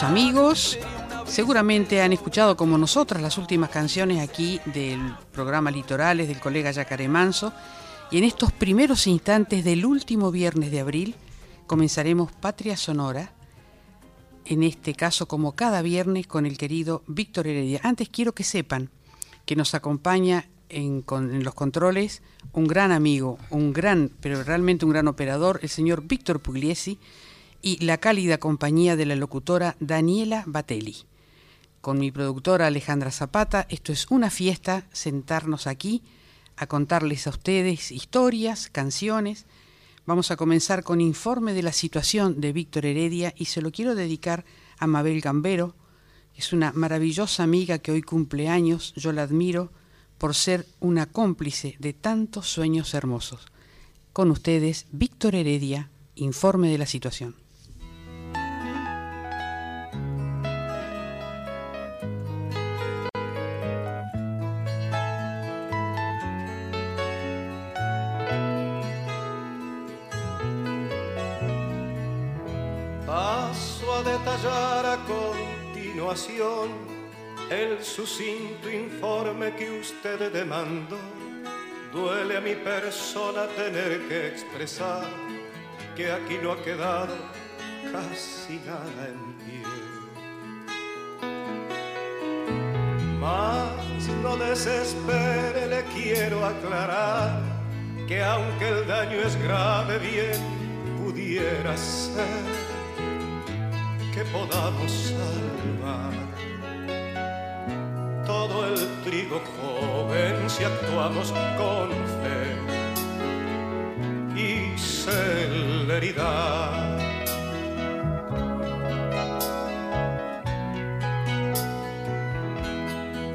Amigos. Seguramente han escuchado como nosotras las últimas canciones aquí del programa Litorales del colega Yacaré Manso. Y en estos primeros instantes del último viernes de abril comenzaremos Patria Sonora, en este caso como cada viernes con el querido Víctor Heredia. Antes quiero que sepan que nos acompaña en, en, los controles un gran amigo, un gran, pero realmente un gran operador, el señor Víctor Pugliesi, y la cálida compañía de la locutora Daniela Batelli. Con mi productora Alejandra Zapata, esto es una fiesta, sentarnos aquí a contarles a ustedes historias, canciones. Vamos a comenzar con informe de la situación de Víctor Heredia y se lo quiero dedicar a Mabel Gambero, es una maravillosa amiga que hoy cumple años, yo la admiro por ser una cómplice de tantos sueños hermosos. Con ustedes, Víctor Heredia, informe de la situación. El sucinto informe que usted demandó. Duele a mi persona tener que expresar que aquí no ha quedado casi nada en pie. Mas no desespere, le quiero aclarar que aunque el daño es grave, bien pudiera ser que podamos salvar todo el trigo joven si actuamos con fe y celeridad.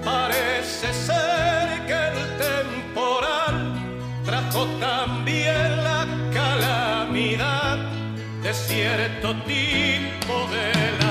Parece ser que el temporal trajo también de cierto tipo de langosta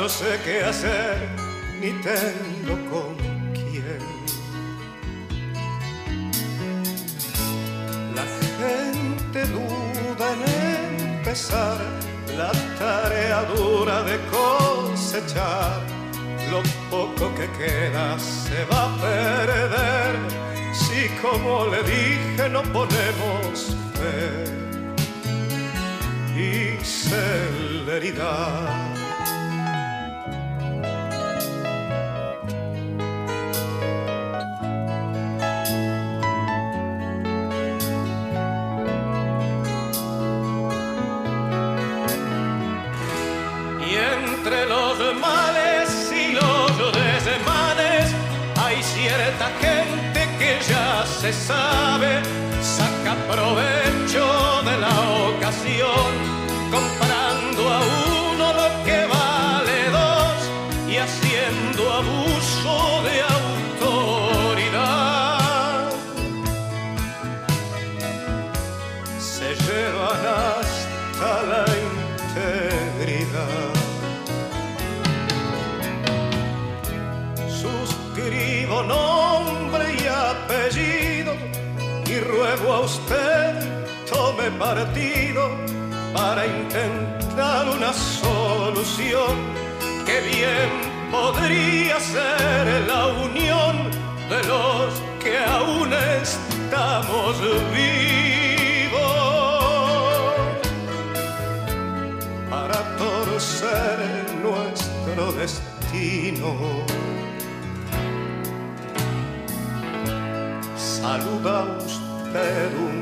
no sé qué hacer ni tengo con quién. La gente duda en empezar la tarea dura de cosechar. Lo poco que queda se va a perder si como le dije no ponemos fe y celeridad. Se sabe, saca provecho tome partido para intentar una solución que bien podría ser la unión de los que aún estamos vivos para torcer nuestro destino. Saluda usted un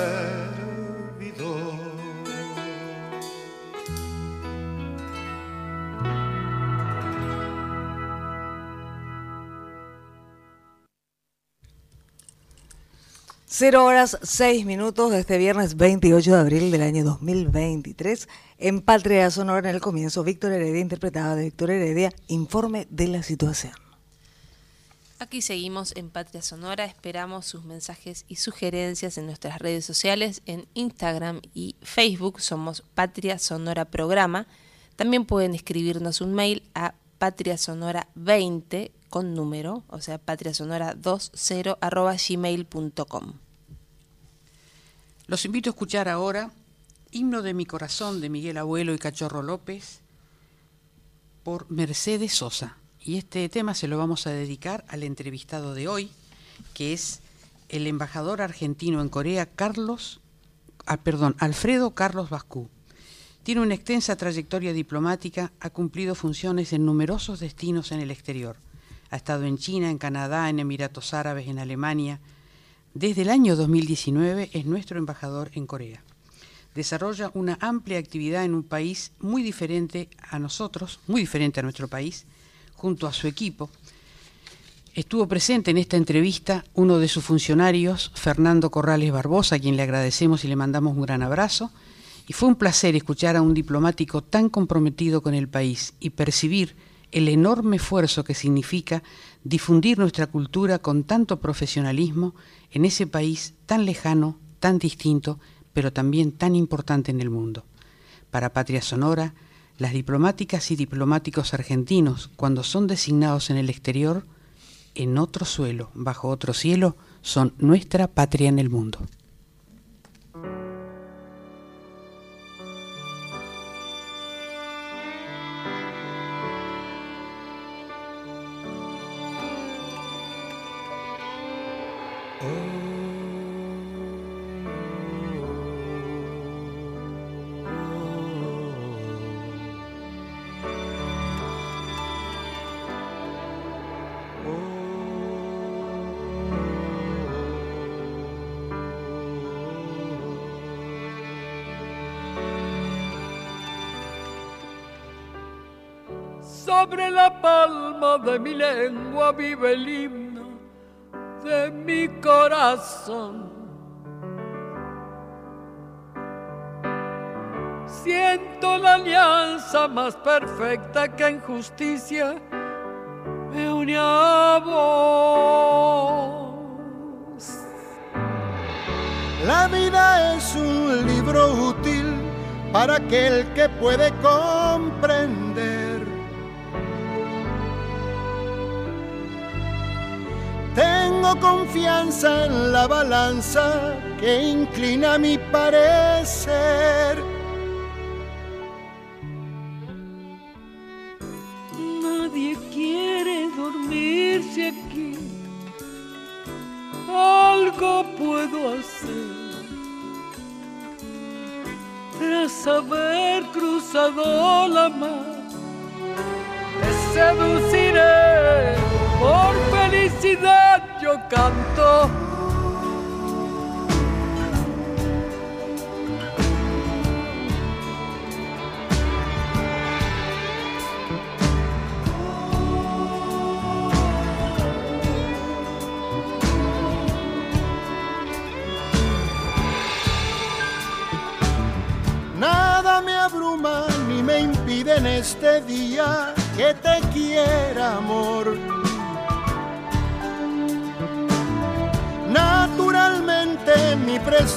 servidor. Cero horas seis minutos de este viernes 28 de abril del año 2023. En Patria Sonora, en el comienzo, Víctor Heredia, interpretada de Víctor Heredia, informe de la situación. Aquí seguimos en Patria Sonora, esperamos sus mensajes y sugerencias en nuestras redes sociales, en Instagram y Facebook somos Patria Sonora Programa. También pueden escribirnos un mail a patriasonora20 con número, o sea, patriasonora20 arroba gmail.com. Los invito a escuchar ahora Himno de mi corazón de Miguel Abuelo y Cachorro López por Mercedes Sosa. Y este tema se lo vamos a dedicar al entrevistado de hoy, que es el embajador argentino en Corea, Carlos, ah, perdón, Alfredo Carlos Bascú. Tiene una extensa trayectoria diplomática, ha cumplido funciones en numerosos destinos en el exterior. Ha estado en China, en Canadá, en Emiratos Árabes, en Alemania. Desde el año 2019 es nuestro embajador en Corea. Desarrolla una amplia actividad en un país muy diferente a nosotros, muy diferente a nuestro país, junto a su equipo. Estuvo presente en esta entrevista uno de sus funcionarios, Fernando Corrales Barbosa, a quien le agradecemos y le mandamos un gran abrazo. Y fue un placer escuchar a un diplomático tan comprometido con el país y percibir el enorme esfuerzo que significa difundir nuestra cultura con tanto profesionalismo en ese país tan lejano, tan distinto, pero también tan importante en el mundo. Para Patria Sonora, las diplomáticas y diplomáticos argentinos, cuando son designados en el exterior, en otro suelo, bajo otro cielo, son nuestra patria en el mundo. De mi lengua vive el himno de mi corazón. Siento la alianza más perfecta que en justicia me une a vos. La vida es un libro útil para aquel que puede comprender. Confianza en la balanza que inclina mi parecer.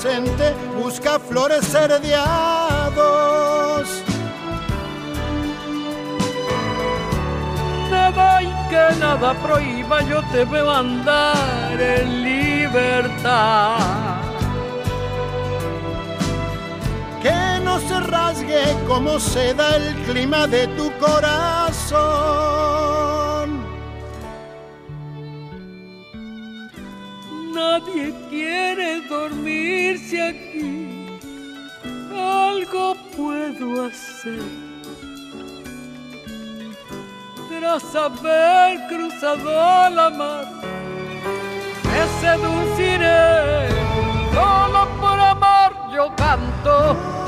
Presente busca florecer de a dos. Nada hay que nada prohíba, yo te veo andar en libertad. Que no se rasgue como se da el clima de tu corazón. Dormirse aquí, algo puedo hacer tras haber cruzado la mar. Me seduciré, solo por amor yo canto.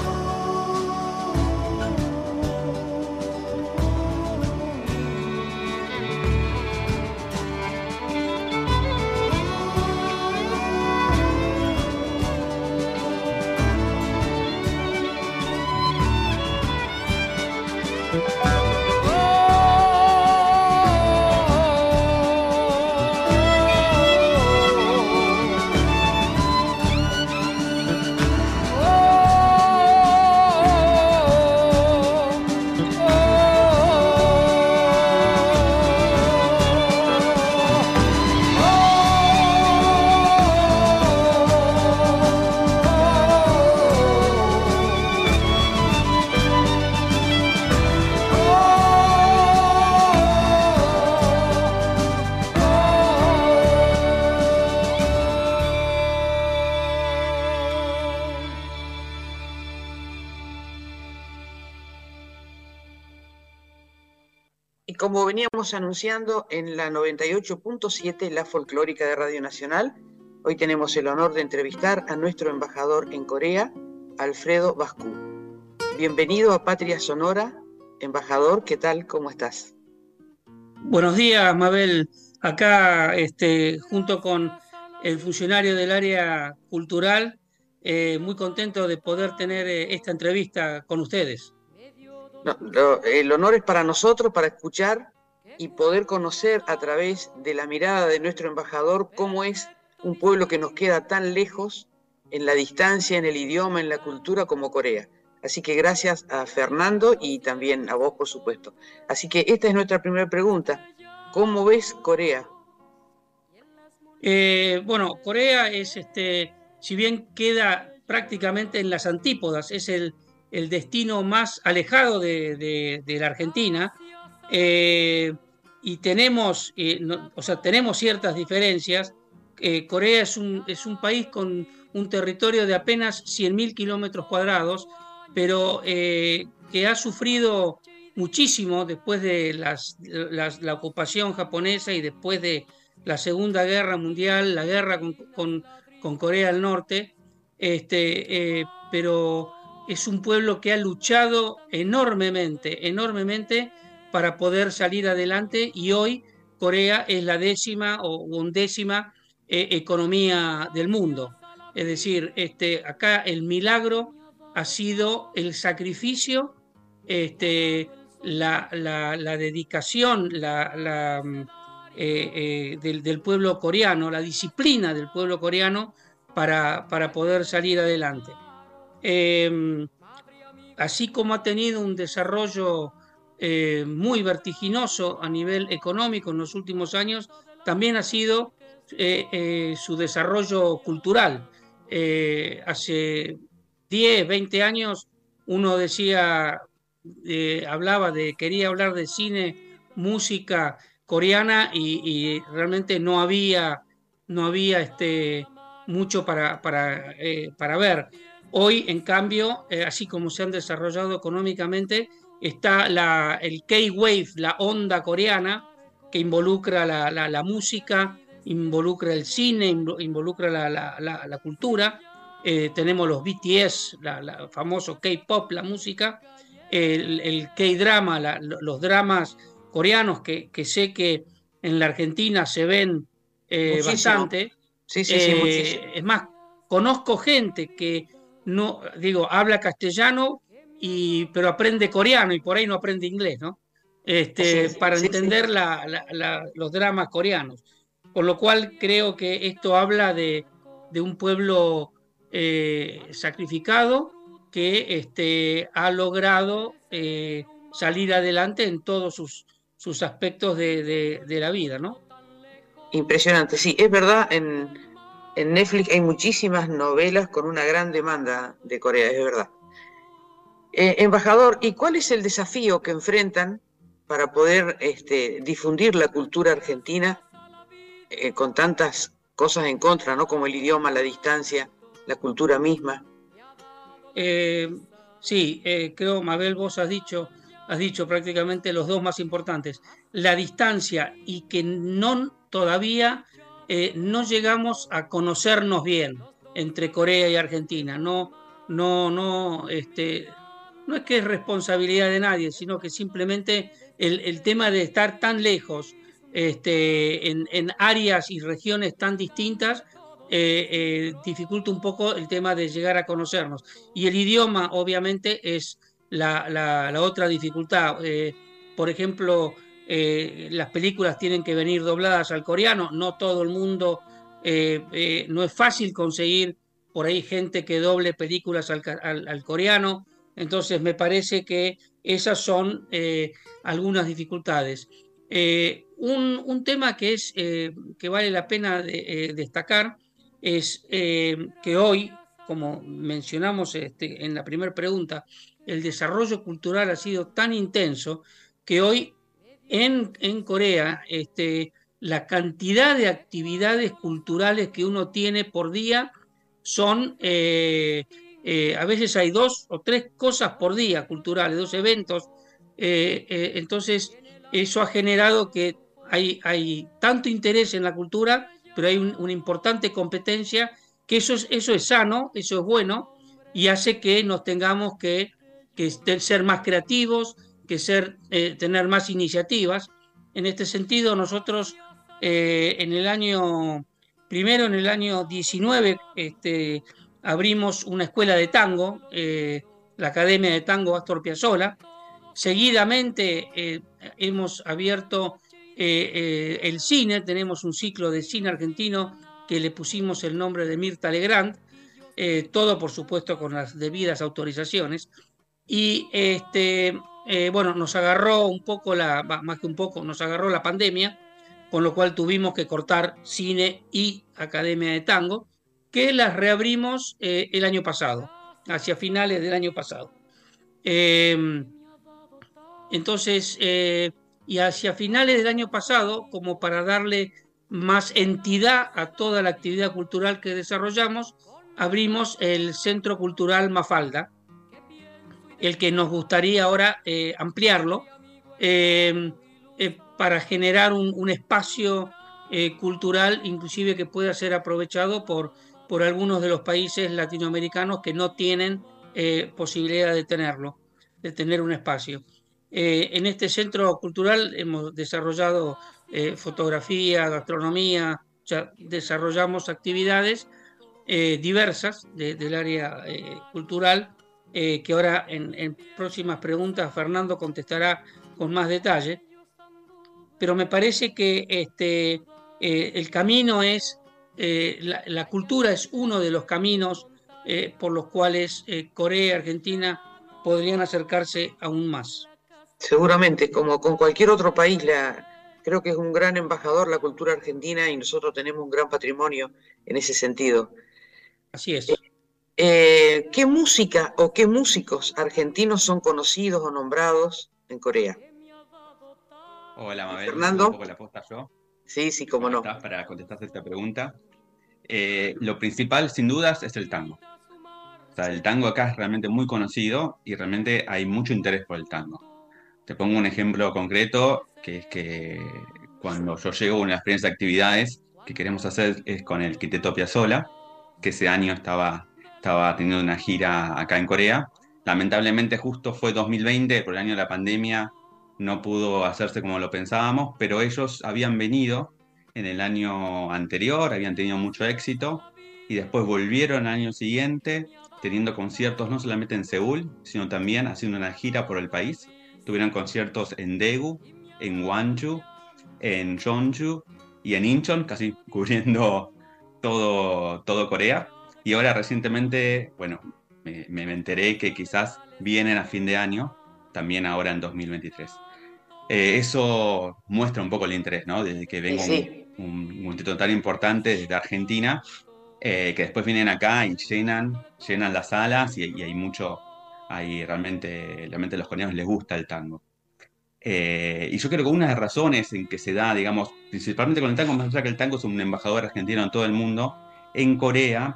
Veníamos anunciando en la 98.7, la folclórica de Radio Nacional, hoy tenemos el honor de entrevistar a nuestro embajador en Corea, Alfredo Bascu. Bienvenido a Patria Sonora, embajador, ¿qué tal? ¿Cómo estás? Buenos días, Mabel. Acá, este, junto con el funcionario del área cultural, eh, muy contento de poder tener eh, esta entrevista con ustedes el honor es para nosotros, para escuchar y poder conocer a través de la mirada de nuestro embajador cómo es un pueblo que nos queda tan lejos en la distancia, en el idioma, en la cultura como Corea. Así que gracias a Fernando y también a vos, por supuesto. Así que esta es nuestra primera pregunta. ¿Cómo ves Corea? Eh, bueno, Corea es, este, si bien queda prácticamente en las antípodas, es el, destino más alejado de, la Argentina. Eh, y tenemos, eh, o sea, tenemos ciertas diferencias. Eh, Corea es un, es un, país con un territorio de apenas 100.000 kilómetros cuadrados, pero que ha sufrido muchísimo después de la ocupación japonesa y después de la Segunda Guerra Mundial, la guerra con, con Corea del Norte. Este, pero es un pueblo que ha luchado enormemente, enormemente para poder salir adelante y hoy Corea es la décima o undécima eh, economía del mundo. Es decir, este, acá el milagro ha sido el sacrificio, este, la, dedicación la, mm, eh, eh, del, pueblo coreano, la disciplina del pueblo coreano para, para poder salir adelante. Em, así como ha tenido un desarrollo eh, muy vertiginoso a nivel económico en los últimos años, también ha sido eh, eh, su desarrollo cultural. hace 10, 20 años uno decía, hablaba de, quería hablar de cine, música coreana y, realmente no había, no había este, mucho para, para, para ver. Hoy, en cambio, así como se han desarrollado económicamente, está la, el K-Wave, la onda coreana, que involucra la, música, involucra el cine, involucra la, cultura. Eh, tenemos los BTS, la, famoso K-pop, la música, el, K-drama, los dramas coreanos que, sé que en la Argentina se ven eh, bastante. Sí, sí, sí, es más, conozco gente que no, digo, habla castellano, y, pero aprende coreano y por ahí no aprende inglés, ¿no? Este, para entender los dramas coreanos. Con lo cual creo que esto habla de, un pueblo eh, sacrificado que este, ha logrado eh, salir adelante en todos sus, sus aspectos de, la vida, ¿no? Impresionante, sí, es verdad, en, en Netflix hay muchísimas novelas con una gran demanda de Corea, es verdad. Eh, embajador, ¿y cuál es el desafío que enfrentan para poder este, difundir la cultura argentina eh, con tantas cosas en contra, ¿no? Como el idioma, la distancia, la cultura misma. Eh, sí, creo, Mabel, vos has dicho, has dicho prácticamente los dos más importantes. La distancia y que no todavía no llegamos a conocernos bien entre Corea y Argentina. No, no, no, este, no es que es responsabilidad de nadie, sino que simplemente el, tema de estar tan lejos este, en, áreas y regiones tan distintas eh, eh, dificulta un poco el tema de llegar a conocernos. Y el idioma, obviamente, es la, otra dificultad. Eh, por ejemplo, las películas tienen que venir dobladas al coreano, no todo el mundo, no es fácil conseguir por ahí gente que doble películas al coreano. Entonces me parece que esas son eh, algunas dificultades. Eh, un, tema eh, que vale la pena destacar es que hoy, como mencionamos este, en la primera pregunta, el desarrollo cultural ha sido tan intenso que hoy en, Corea este, la cantidad de actividades culturales que uno tiene por día son a veces hay dos o tres cosas por día culturales, dos eventos. Eh, eh, entonces, eso ha generado que hay, hay, tanto interés en la cultura, pero hay una importante competencia, que eso es, eso es sano, eso es bueno, y hace que nos tengamos que, que ser más creativos, que ser, tener más iniciativas. En este sentido, nosotros en el año, primero en el año 19, este, abrimos una escuela de tango, eh, la Academia de Tango Astor Piazzolla. Seguidamente eh, hemos abierto eh, el cine, tenemos un ciclo de cine argentino que le pusimos el nombre de Mirta Legrand, todo por supuesto con las debidas autorizaciones. Y este, bueno, nos agarró un poco la, más que un poco, nos agarró la pandemia, con lo cual tuvimos que cortar cine y Academia de Tango que las reabrimos eh, el año pasado, hacia finales del año pasado. Em, entonces, eh, y hacia finales del año pasado, como para darle más entidad a toda la actividad cultural que desarrollamos, abrimos el Centro Cultural Mafalda, el que nos gustaría ahora eh, ampliarlo em, para generar un, un espacio cultural inclusive que pueda ser aprovechado por por algunos de los países latinoamericanos que no tienen eh, posibilidad de tenerlo, de tener un espacio. Eh, en este centro cultural hemos desarrollado eh, fotografía, gastronomía, desarrollamos actividades diversas del área cultural que ahora en, en, próximas preguntas Fernando contestará con más detalle. Pero me parece que este, el camino es eh, la, cultura es uno de los caminos eh, por los cuales eh, Corea y Argentina podrían acercarse aún más. Seguramente, como con cualquier otro país, la, creo que es un gran embajador la cultura argentina y nosotros tenemos un gran patrimonio en ese sentido. Así es. ¿Qué música o qué músicos argentinos son conocidos o nombrados en Corea? Hola, Mabel. Fernando. la posta yo. Sí, sí, cómo no. Para contestarte esta pregunta. Eh, lo principal, sin dudas, es el tango. O sea, el tango acá es realmente muy conocido y realmente hay mucho interés por el tango. Te pongo un ejemplo concreto, que es que cuando yo llego a una de las primeras actividades que queremos hacer es con el Quiteto Piazzolla, que ese año estaba, estaba teniendo una gira acá en Corea. Lamentablemente justo fue 2020, por el año de la pandemia, no pudo hacerse como lo pensábamos, pero ellos habían venido en el año anterior, habían tenido mucho éxito y después volvieron al año siguiente teniendo conciertos no solamente en Seúl, sino también haciendo una gira por el país. Tuvieron conciertos en Daegu, en Gwangju, en Jeonju y en Incheon, casi cubriendo todo, todo Corea. Y ahora recientemente, bueno, me, me enteré que quizás vienen a fin de año, también ahora en 2023. Eh, eso muestra un poco el interés, ¿no? Desde que venga Sí. un, un, tan importante desde Argentina, eh, que después vienen acá y llenan, llenan las salas y, y hay mucho, hay realmente, realmente a los coreanos les gusta el tango. Eh, y yo creo que una de las razones en que se da, digamos, principalmente con el tango, más allá que el tango es un embajador argentino en todo el mundo, en Corea,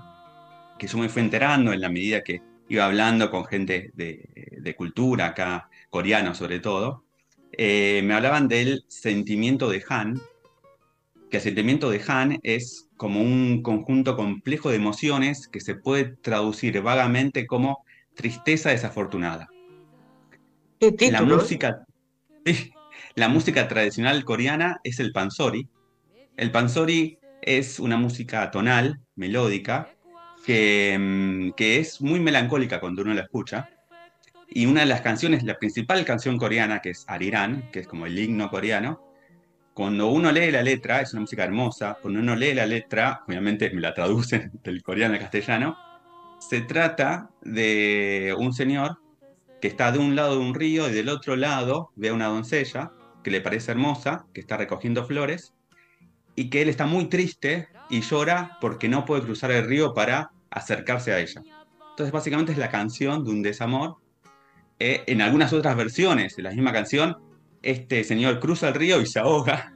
que yo me fui enterando en la medida que iba hablando con gente de, de cultura acá, coreano sobre todo, eh, me hablaban del sentimiento de Han, que el sentimiento de Han es como un conjunto complejo de emociones que se puede traducir vagamente como tristeza desafortunada. La música, la música tradicional coreana es el pansori. El pansori es una música tonal, melódica, que, mm, que es muy melancólica cuando uno la escucha. Y una de las canciones, la principal canción coreana, que es Arirán, que es como el himno coreano, cuando uno lee la letra, es una música hermosa, cuando uno lee la letra, obviamente me la traducen del coreano al castellano, se trata de un señor que está de un lado de un río y del otro lado ve a una doncella que le parece hermosa, que está recogiendo flores, y que él está muy triste y llora porque no puede cruzar el río para acercarse a ella. Entonces básicamente es la canción de un desamor. Eh, en algunas otras versiones de la misma canción, este señor cruza el río y se ahoga.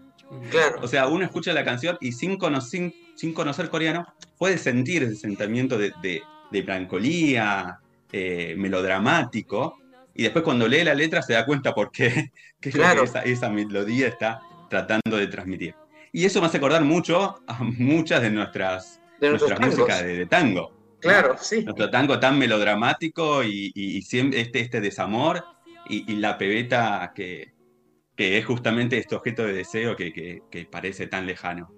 Claro. O sea, uno escucha la canción y sin, cono sin, sin conocer coreano puede sentir ese sentimiento de, de, de melancolía, eh, melodramático, y después cuando lee la letra se da cuenta por qué, Claro. esa, esa melodía está tratando de transmitir. Y eso me hace acordar mucho a muchas de nuestras, De nuestras músicas de, de tango. Claro, sí. Nuestro tango tan melodramático y, y- y siempre este, este desamor y, y la pebeta que, que es justamente este objeto de deseo que, que- que parece tan lejano.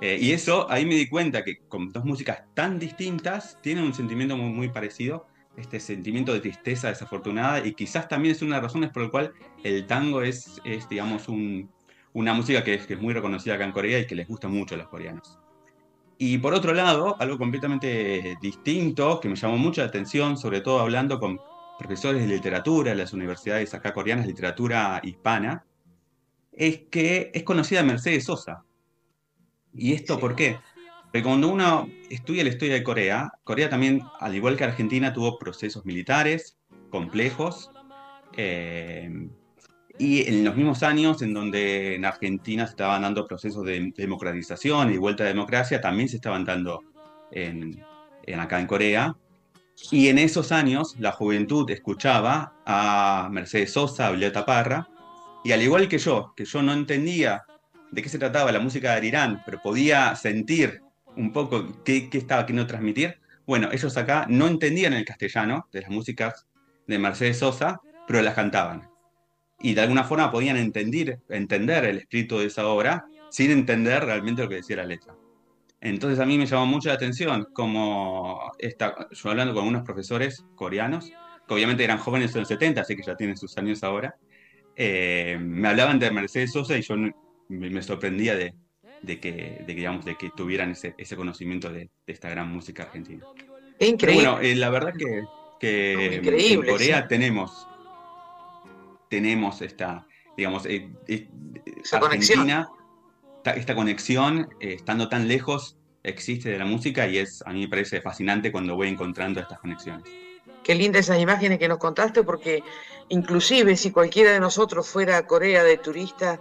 Eh, y eso, ahí me di cuenta que con dos músicas tan distintas tienen un sentimiento muy, muy parecido, este sentimiento de tristeza desafortunada y quizás también es una de las razones por la cual el tango es, es digamos, un- una música que es, que es muy reconocida acá en Corea y que les gusta mucho a los coreanos. Y por otro lado, algo completamente distinto que me llamó mucho la atención, sobre todo hablando con profesores de literatura en las universidades acá coreanas, literatura hispana, es que es conocida Mercedes Sosa. ¿Y esto por qué? Porque cuando uno estudia la historia de Corea, Corea también, al igual que Argentina, tuvo procesos militares complejos. eh, y en los mismos años en donde en Argentina se estaban dando procesos de democratización y vuelta a democracia, también se estaban dando en, acá en Corea. Y en esos años la juventud escuchaba a Mercedes Sosa, a Violeta Parra, y al igual que yo, que yo no entendía de qué se trataba la música de Arirán, pero podía sentir un poco qué, qué estaba queriendo transmitir, bueno, ellos acá no entendían el castellano de las músicas de Mercedes Sosa, pero las cantaban. Y de alguna forma podían entender, entender el espíritu de esa obra sin entender realmente lo que decía la letra. Entonces a mí me llamó mucho la atención como esta, yo hablando con unos profesores coreanos, que obviamente eran jóvenes en los 70, así que ya tienen sus años ahora, eh, me hablaban de Mercedes Sosa y yo me, sorprendía de, de que, de, digamos, de que tuvieran ese, ese conocimiento de, de esta gran música argentina. Es Pero increíble. bueno, eh, la verdad que, que Increíble, en Corea sí. tenemos, tenemos esta, digamos, eh, eh, Esa Argentina, esta, esta conexión, eh, estando tan lejos, existe de la música y es, a mí me parece fascinante cuando voy encontrando estas conexiones. Qué lindas esas imágenes que nos contaste, porque inclusive si cualquiera de nosotros fuera a Corea de turista,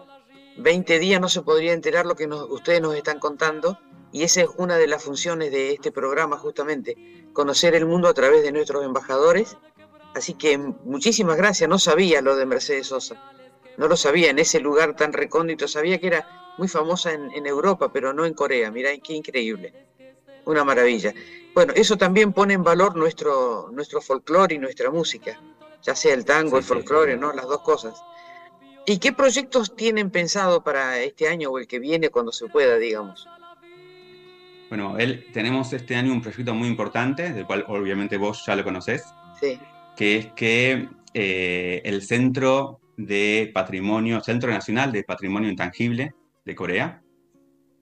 20 días no se podría enterar lo que nos- ustedes nos están contando, y esa es una de las funciones de este programa justamente, conocer el mundo a través de nuestros embajadores. Así que muchísimas gracias, no sabía lo de Mercedes Sosa, no lo sabía en ese lugar tan recóndito, sabía que era muy famosa en, en Europa, pero no en Corea, mirá qué increíble, una maravilla. Bueno, eso también pone en valor nuestro, nuestro folclore y nuestra música, ya sea el tango, Sí, el sí, folclore. ¿no? Las dos cosas. ¿Y qué proyectos tienen pensado para este año o el que viene cuando se pueda, digamos? Bueno, él, tenemos este año un proyecto muy importante, del cual obviamente vos ya lo conocés, Sí, que es que eh, el Centro de Patrimonio, Centro Nacional de Patrimonio Intangible de Corea,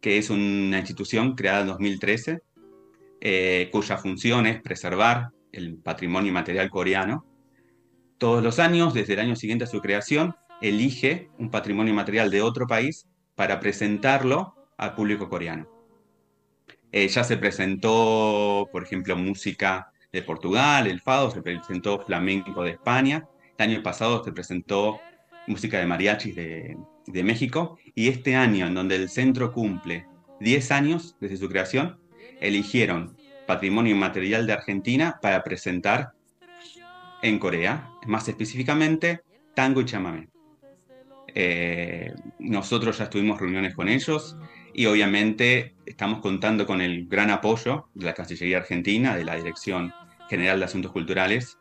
que es una institución creada en 2013, eh, cuya función es preservar el patrimonio material coreano. Todos los años, desde el año siguiente a su creación, elige un patrimonio material de otro país para presentarlo al público coreano. Eh, ya se presentó, por ejemplo, música de Portugal, el fado, se presentó flamenco de España, el año pasado se presentó música de mariachis de, de México, y este año, en donde el centro cumple 10 años desde su creación, eligieron Patrimonio Inmaterial de Argentina para presentar en Corea, más específicamente tango y chamamé. Eh, nosotros ya tuvimos reuniones con ellos y obviamente estamos contando con el gran apoyo de la Cancillería Argentina, de la Dirección General de Asuntos Culturales,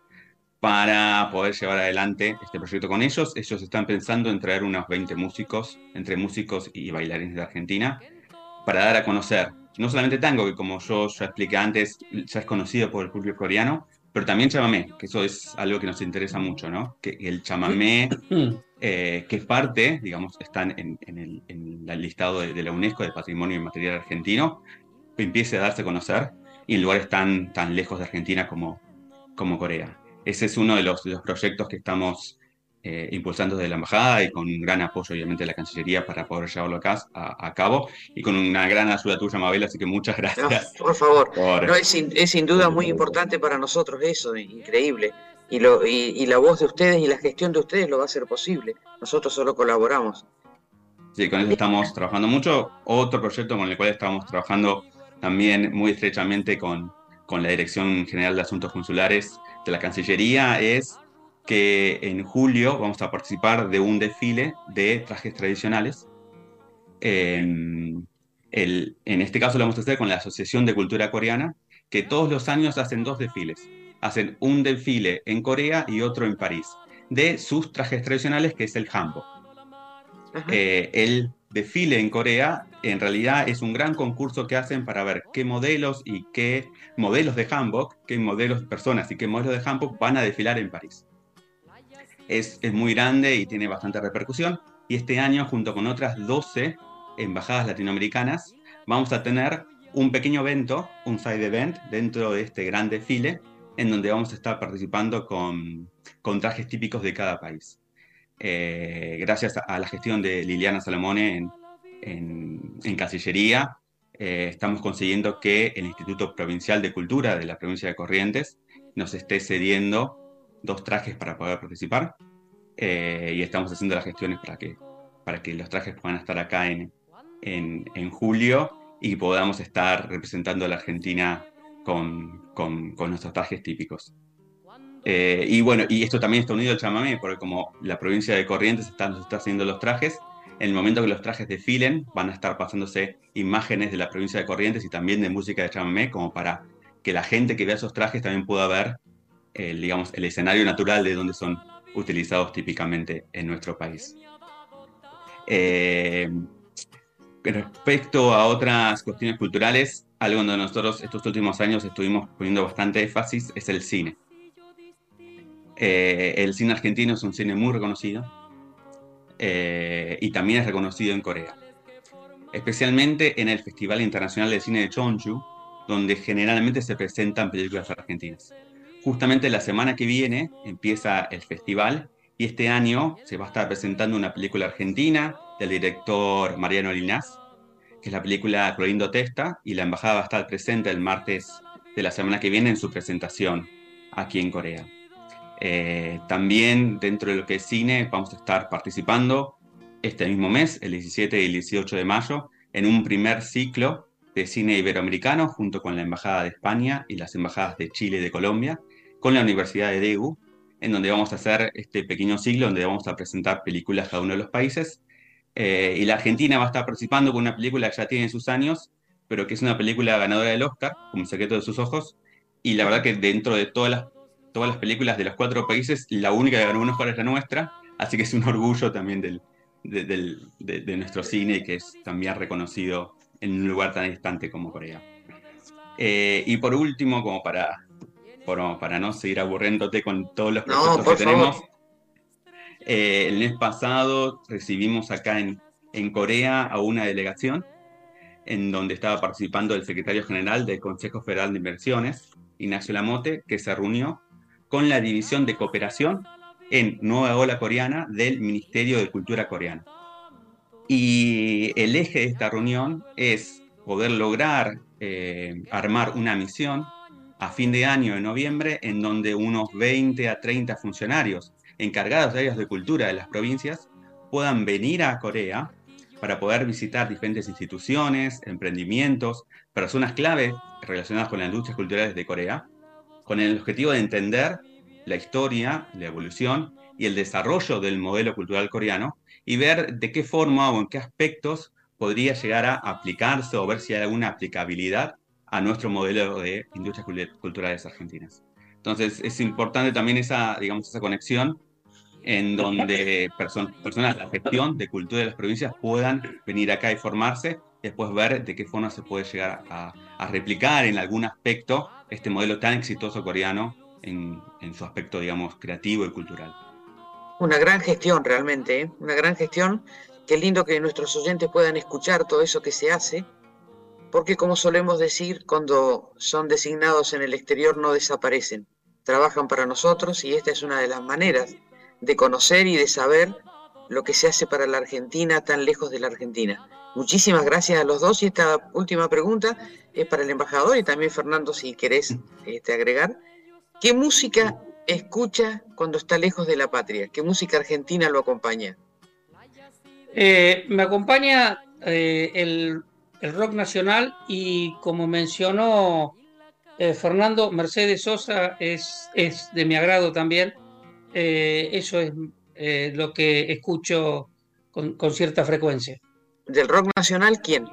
para poder llevar adelante este proyecto con ellos. Ellos están pensando en traer unos 20 músicos, entre músicos y bailarines de Argentina, para dar a conocer no solamente tango, que como yo ya expliqué antes, ya es conocido por el público coreano, pero también chamamé, que eso es algo que nos interesa mucho, ¿no? Que el chamamé, eh, que es parte, digamos, están en, el, listado de, la UNESCO de Patrimonio Inmaterial Argentino, empiece a darse a conocer y en lugares tan, tan lejos de Argentina como, como Corea. Ese es uno de los, de los proyectos que estamos eh, impulsando desde la embajada y con un gran apoyo obviamente de la Cancillería para poder llevarlo acá, a, cabo y con una gran ayuda tuya Mabel, así que muchas gracias. por favor, no, es, sin, duda muy importante para nosotros eso, increíble. Y, lo, y, la voz de ustedes y la gestión de ustedes lo va a hacer posible. Nosotros solo colaboramos. Sí, con eso estamos trabajando mucho. Otro proyecto con el cual estamos trabajando también muy estrechamente con, con la Dirección General de Asuntos Consulares de la Cancillería es que en julio vamos a participar de un desfile de trajes tradicionales. en este caso lo vamos a hacer con la Asociación de Cultura Coreana, que todos los años hacen dos desfiles. Hacen un desfile en Corea y otro en París, de sus trajes tradicionales, que es el hanbok. Eh, el desfile en Corea en realidad es un gran concurso que hacen para ver qué modelos y qué modelos de hanbok, qué modelos, personas y qué modelos de hanbok van a desfilar en París es, muy grande y tiene bastante repercusión. Y este año, junto con otras 12 embajadas latinoamericanas, vamos a tener un pequeño evento, un side event, dentro de este gran desfile, en donde vamos a estar participando con, con trajes típicos de cada país. Eh, gracias a la gestión de Liliana Salomone en, en, Cancillería, eh, estamos consiguiendo que el Instituto Provincial de Cultura de la provincia de Corrientes nos esté cediendo dos trajes para poder participar eh, y estamos haciendo las gestiones para que, para que los trajes puedan estar acá en, en, julio y podamos estar representando a la Argentina con, con, nuestros trajes típicos. Eh, y bueno, y esto también está unido al chamamé, porque como la provincia de Corrientes está, haciendo los trajes, en el momento que los trajes desfilen, van a estar pasándose imágenes de la provincia de Corrientes y también de música de chamamé, como para que la gente que vea esos trajes también pueda ver el, digamos, el escenario natural de donde son utilizados típicamente en nuestro país. Eh, respecto a otras cuestiones culturales, algo donde nosotros estos últimos años estuvimos poniendo bastante énfasis es el cine. Eh, el cine argentino es un cine muy reconocido eh, y también es reconocido en Corea, especialmente en el Festival Internacional de Cine de Chonju, donde generalmente se presentan películas argentinas. Justamente la semana que viene empieza el festival y este año se va a estar presentando una película argentina del director Mariano Linás, que es la película Clorindo Testa, y la embajada va a estar presente el martes de la semana que viene en su presentación aquí en Corea. Eh, también dentro de lo que es cine vamos a estar participando este mismo mes, el 17 y el 18 de mayo, en un primer ciclo de cine iberoamericano junto con la Embajada de España y las embajadas de Chile y de Colombia, con la Universidad de Daegu, en donde vamos a hacer este pequeño ciclo donde vamos a presentar películas cada uno de los países. Eh, y la Argentina va a estar participando con una película que ya tiene sus años, pero que es una película ganadora del Oscar, como secreto de sus ojos. Y la verdad que dentro de todas las, todas las películas de los cuatro países, la única que ganó un Oscar es la nuestra, así que es un orgullo también del, de, nuestro cine que es también reconocido en un lugar tan distante como Corea. Eh, y por último, como para para no seguir aburriéndote con todos los proyectos que tenemos. Eh, el mes pasado recibimos acá en, en Corea a una delegación en donde estaba participando el secretario general del Consejo Federal de Inversiones, Ignacio Lamote, que se reunió con la División de Cooperación en Nueva Ola Coreana del Ministerio de Cultura Coreano. Y el eje de esta reunión es poder lograr eh, armar una misión a fin de año, en noviembre, en donde unos 20 a 30 funcionarios encargados de áreas de cultura de las provincias puedan venir a Corea para poder visitar diferentes instituciones, emprendimientos, personas clave relacionadas con las industrias culturales de Corea, con el objetivo de entender la historia, la evolución y el desarrollo del modelo cultural coreano y ver de qué forma o en qué aspectos podría llegar a aplicarse o ver si hay alguna aplicabilidad a nuestro modelo de industrias culturales argentinas. Entonces es importante también esa, digamos, esa conexión en donde personas de la gestión de cultura de las provincias puedan venir acá y formarse, y después ver de qué forma se puede llegar a, replicar en algún aspecto este modelo tan exitoso coreano en, su aspecto, digamos, creativo y cultural. Una gran gestión realmente, ¿eh? una gran gestión. Qué lindo que nuestros oyentes puedan escuchar todo eso que se hace, porque como solemos decir, cuando son designados en el exterior no desaparecen, trabajan para nosotros y esta es una de las maneras de conocer y de saber lo que se hace para la Argentina tan lejos de la Argentina. Muchísimas gracias a los dos y esta última pregunta es para el embajador y también Fernando si querés este, agregar. ¿Qué música escucha cuando está lejos de la patria? ¿Qué música argentina lo acompaña? Eh, me acompaña eh, el, rock nacional y como mencionó eh, Fernando, Mercedes Sosa es, de mi agrado también eso es lo que escucho con, cierta frecuencia. ¿Del rock nacional quién?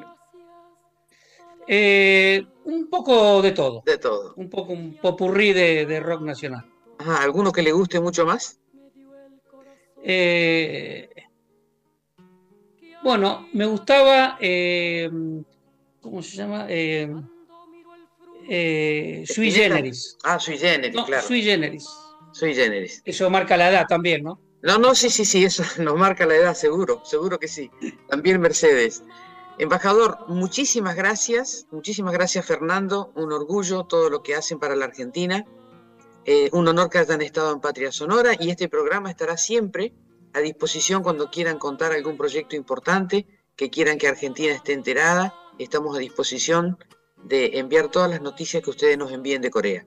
Eh, un poco de todo. De todo. Un poco un popurrí de, rock nacional. ¿Alguno que le guste mucho más? bueno, me gustaba, ¿cómo se llama? Sui Generis. Ah, Sui Generis, claro. Sui Generis. Soy generis. Eso marca la edad también, ¿no? No, no, sí, sí, sí, eso nos marca la edad, seguro, seguro que sí. También Mercedes. Embajador, muchísimas gracias, muchísimas gracias Fernando, un orgullo todo lo que hacen para la Argentina, eh, un honor que hayan estado en Patria Sonora y este programa estará siempre a disposición cuando quieran contar algún proyecto importante, que quieran que Argentina esté enterada, estamos a disposición de enviar todas las noticias que ustedes nos envíen de Corea.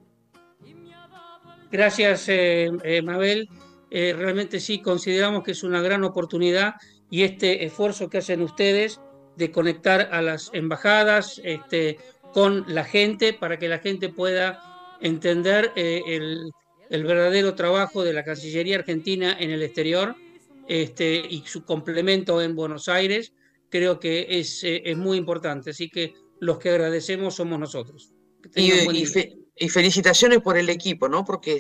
Gracias, eh, eh, Mabel. Eh, realmente sí consideramos que es una gran oportunidad y este esfuerzo que hacen ustedes de conectar a las embajadas este, con la gente para que la gente pueda entender el, verdadero trabajo de la Cancillería Argentina en el exterior este, y su complemento en Buenos Aires, creo que es, es muy importante. Así que los que agradecemos somos nosotros. Y, y felicitaciones por el equipo, ¿no? Porque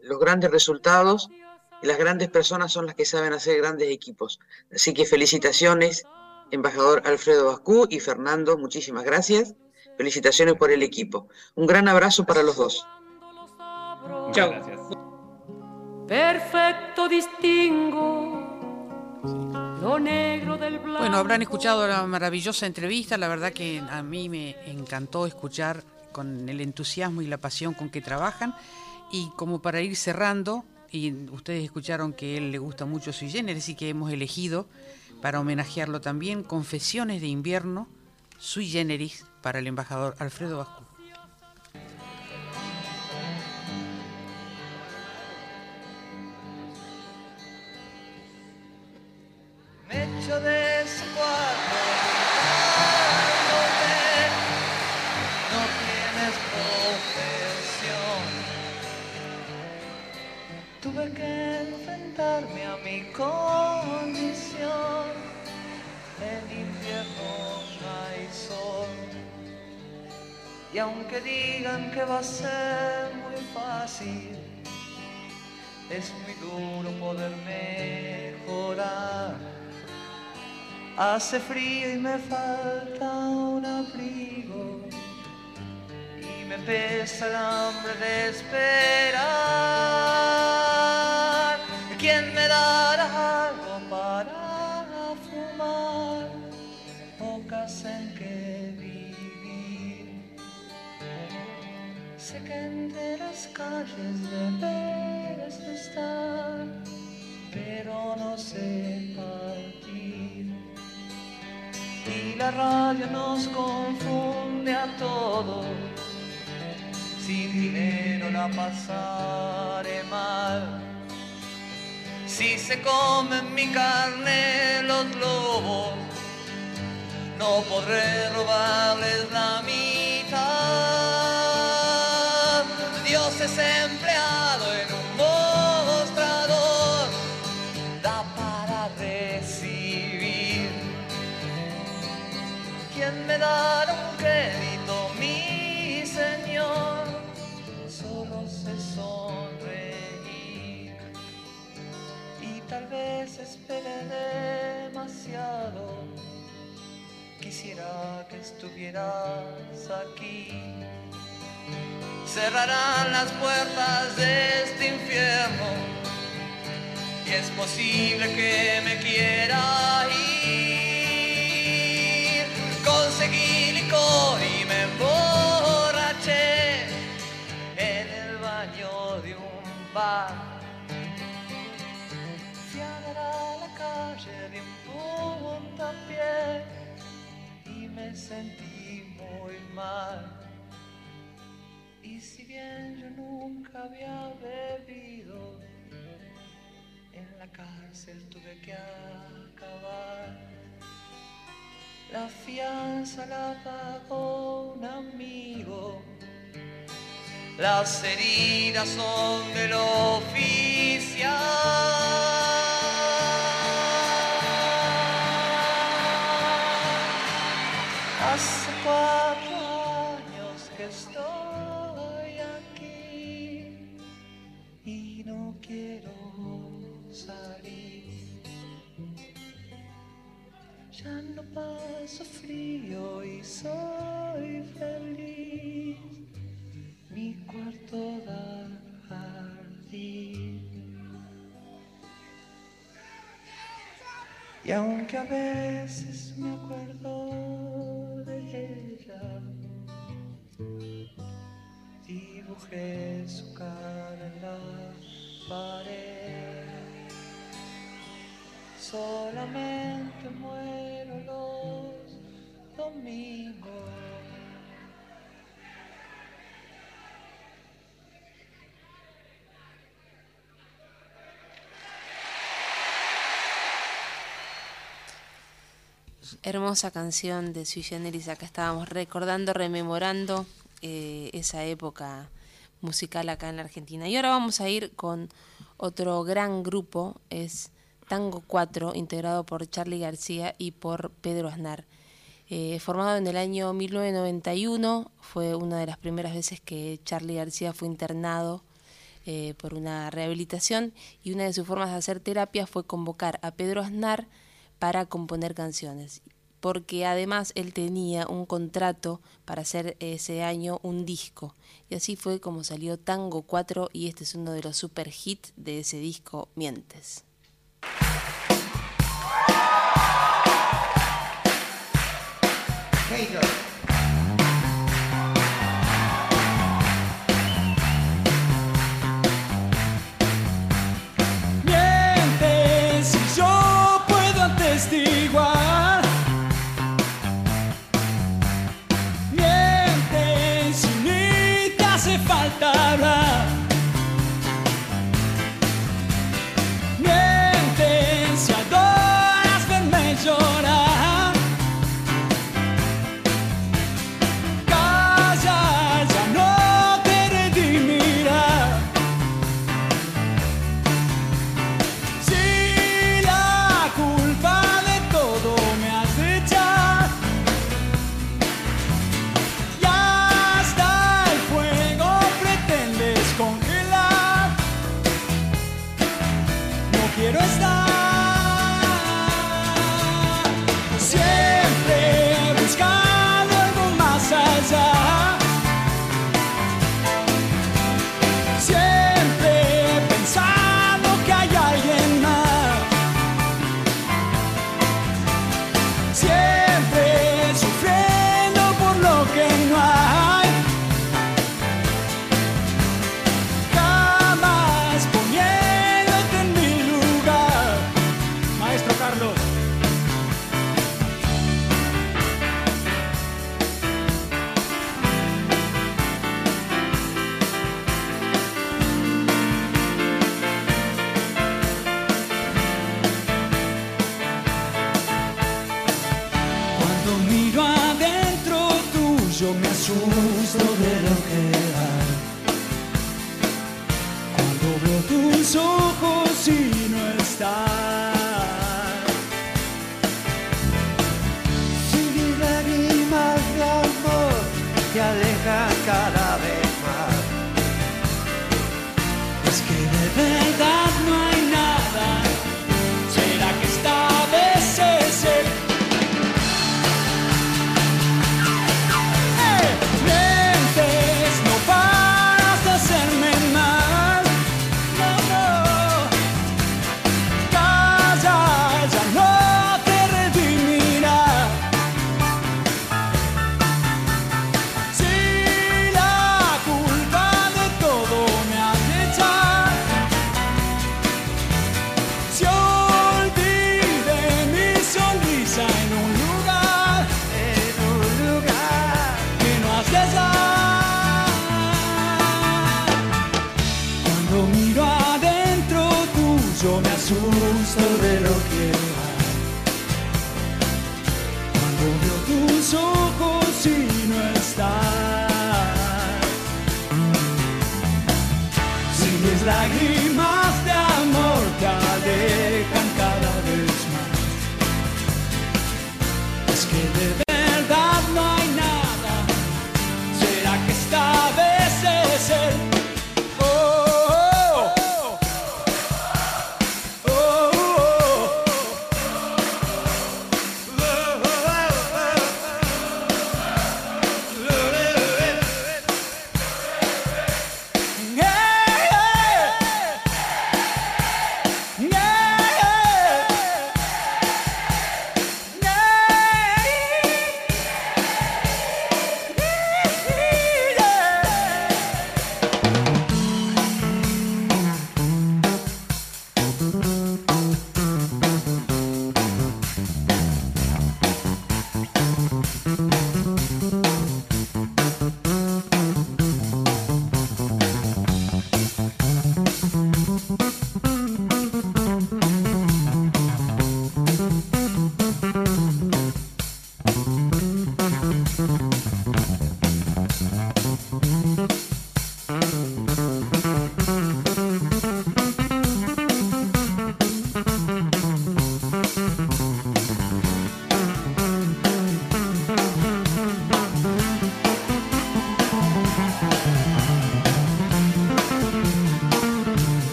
los grandes resultados y las grandes personas son las que saben hacer grandes equipos. Así que felicitaciones, embajador Alfredo Bascú y Fernando, muchísimas gracias. Felicitaciones por el equipo. Un gran abrazo para los dos. Chao. Perfecto distingo lo negro del Bueno, habrán escuchado la maravillosa entrevista. La verdad que a mí me encantó escuchar con el entusiasmo y la pasión con que trabajan. Y como para ir cerrando, y ustedes escucharon que él le gusta mucho Sui Generis y que hemos elegido para homenajearlo también Confesiones de invierno Sui Generis para el embajador Alfredo Vasco. Y aunque digan que va a ser muy fácil, es muy duro poder mejorar. Hace frío y me falta un abrigo y me pesa el hambre de esperar. Calles debes estar pero no sé partir. Y la radio nos confunde a todos. Sin dinero la pasaré mal. Si se comen mi carne los lobos, no podré robarles la mitad. Dios es empleado en un mostrador, da para recibir. ¿Quién me dará un crédito, mi Señor? Solo sé sonreír y tal vez espere demasiado quisiera que estuvieras aquí. Cerrarán las puertas de este infierno y es posible que me quiera ir. Conseguí licor y me emborraché en el baño de un bar. A la calle de un puntapié y me sentí muy mal. Y si bien yo nunca había bebido, en la cárcel tuve que acabar. La fianza la pagó un amigo. Las heridas son del oficial. Hace cuatro no paso frío y soy feliz. Mi cuarto da jardín. Y aunque a veces me acuerdo de ella, dibujé su cara en la pared. Solamente muero los domingos. Hermosa canción de Sui Generis, acá estábamos recordando, rememorando eh, esa época musical acá en la Argentina. Y ahora vamos a ir con otro gran grupo, es Tango 4, integrado por Charlie García y por Pedro Aznar. Eh, formado en el año 1991, fue una de las primeras veces que Charlie García fue internado eh, por una rehabilitación y una de sus formas de hacer terapia fue convocar a Pedro Aznar para componer canciones, porque además él tenía un contrato para hacer ese año un disco. Y así fue como salió Tango 4 y este es uno de los super hits de ese disco, Mientes. Mientes 中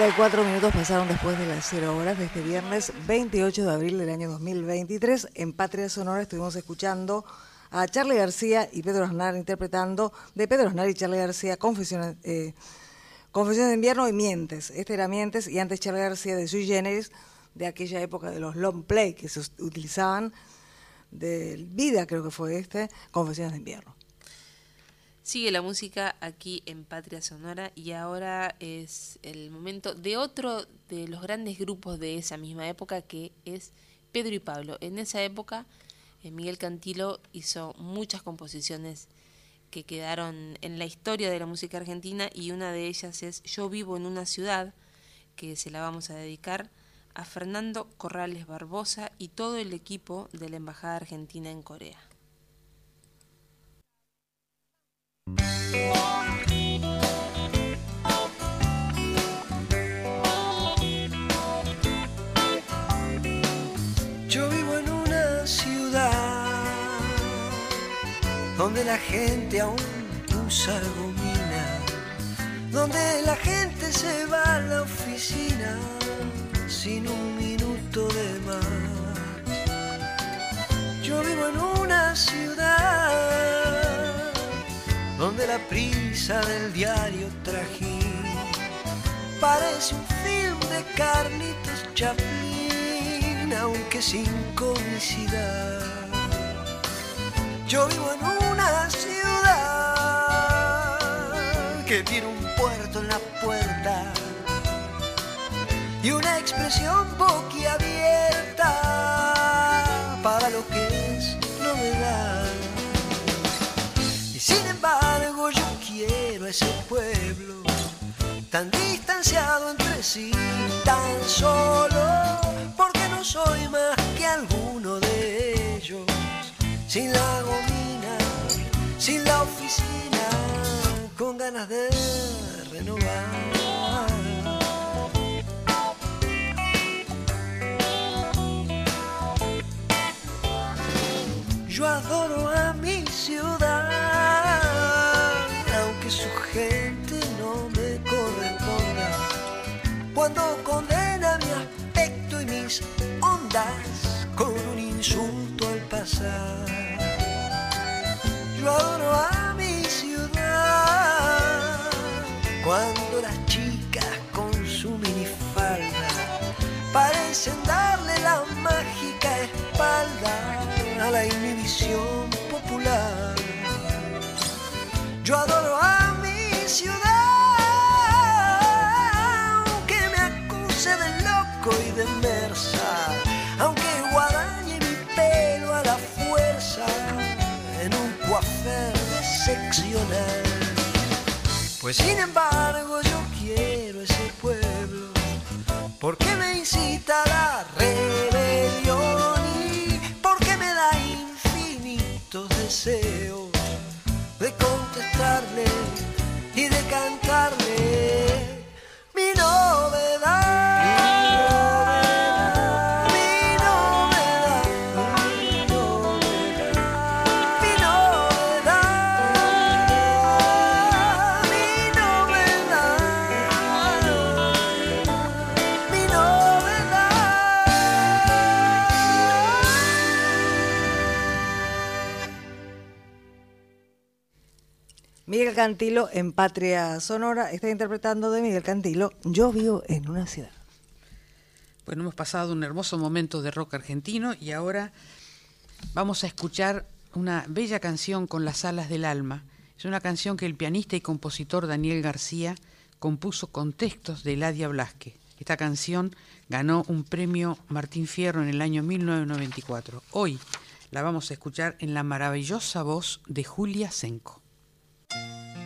44 minutos pasaron después de las 0 horas de este viernes 28 de abril del año 2023. En Patria Sonora estuvimos escuchando a Charlie García y Pedro Aznar interpretando de Pedro Aznar y Charlie García Confesiones, eh, Confesiones de invierno y Mientes. Este era Mientes y antes Charlie García de Sui Generis de aquella época de los long play que se utilizaban de Vida creo que fue este, Confesiones de invierno. Sigue la música aquí en Patria Sonora y ahora es el momento de otro de los grandes grupos de esa misma época que es Pedro y Pablo. En esa época eh, Miguel Cantilo hizo muchas composiciones que quedaron en la historia de la música argentina y una de ellas es Yo vivo en una ciudad, que se la vamos a dedicar a Fernando Corrales Barbosa y todo el equipo de la Embajada Argentina en Corea. Yo vivo en una ciudad donde la gente aún usa gomina, donde la gente se va a la oficina sin un minuto de más. Yo vivo en una ciudad donde la prisa del diario trajín parece un film de Carlitos Chaplin, aunque sin comicidad. Yo vivo en una ciudad que tiene un puerto en la puerta y una expresión boquiabierta para lo que embargo yo quiero ese pueblo tan distanciado entre sí, tan solo, porque no soy más que alguno de ellos, sin la gomina, sin la oficina, con ganas de renovar. Yo adoro Yo adoro a mi ciudad, cuando las chicas con su minifalda parecen darle la mágica espalda a la inhibición popular. Yo adoro Pues sin embargo yo quiero ese pueblo, porque me incita la rebelión y porque me da infinitos deseos de contestarle y de cantarle Cantilo en Patria Sonora está interpretando de Miguel Cantilo Yo vivo en una ciudad. Bueno, hemos pasado un hermoso momento de rock argentino y ahora vamos a escuchar una bella canción con las alas del alma. Es una canción que el pianista y compositor Daniel García compuso con textos de Eladia Blasque. Esta canción ganó un premio Martín Fierro en el año 1994. Hoy la vamos a escuchar en la maravillosa voz de Julia Senco. Con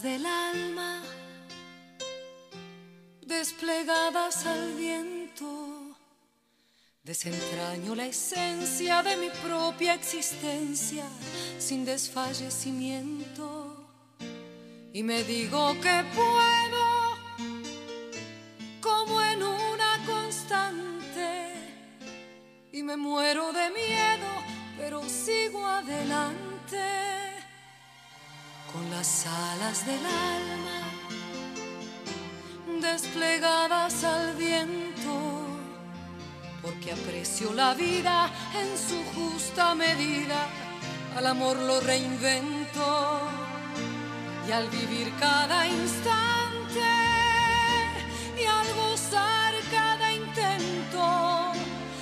del alma desplegadas al viento. Desentraño la esencia de mi propia existencia sin desfallecimiento. Y me digo que puedo como en una constante. Y me muero de miedo pero sigo adelante con las alas del alma desplegadas al viento, porque aprecio la vida en su justa medida, al amor lo reinvento y al vivir cada instante y al gozar cada intento,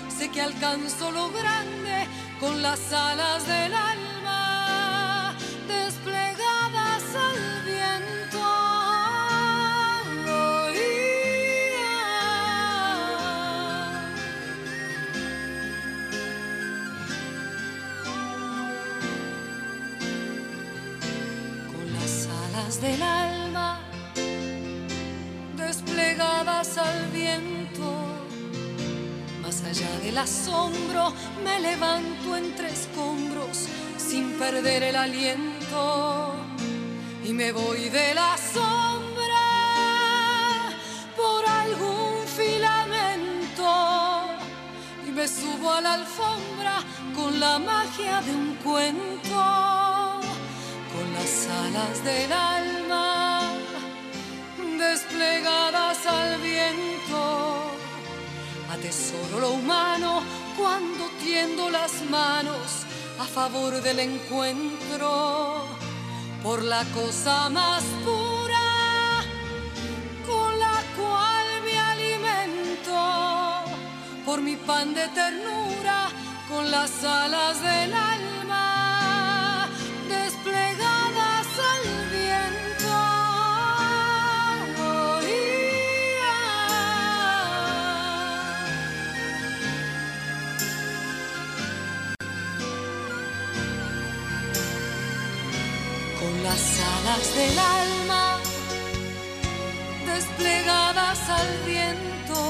sé que alcanzo lo grande con las alas del alma del alma desplegadas al viento. Más allá del asombro, me levanto entre escombros sin perder el aliento. Y me voy de la sombra por algún filamento. Y me subo a la alfombra con la magia de un cuento. Las alas del alma desplegadas al viento. Atesoro lo humano cuando tiendo las manos a favor del encuentro. Por la cosa más pura con la cual me alimento, por mi pan de ternura con las alas del alma las alas del alma desplegadas al viento,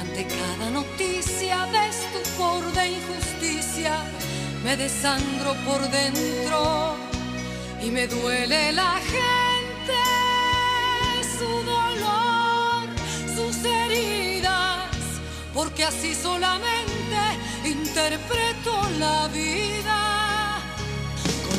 ante cada noticia de estupor de injusticia, me desangro por dentro y me duele la gente, su dolor, sus heridas, porque así solamente interpreto la vida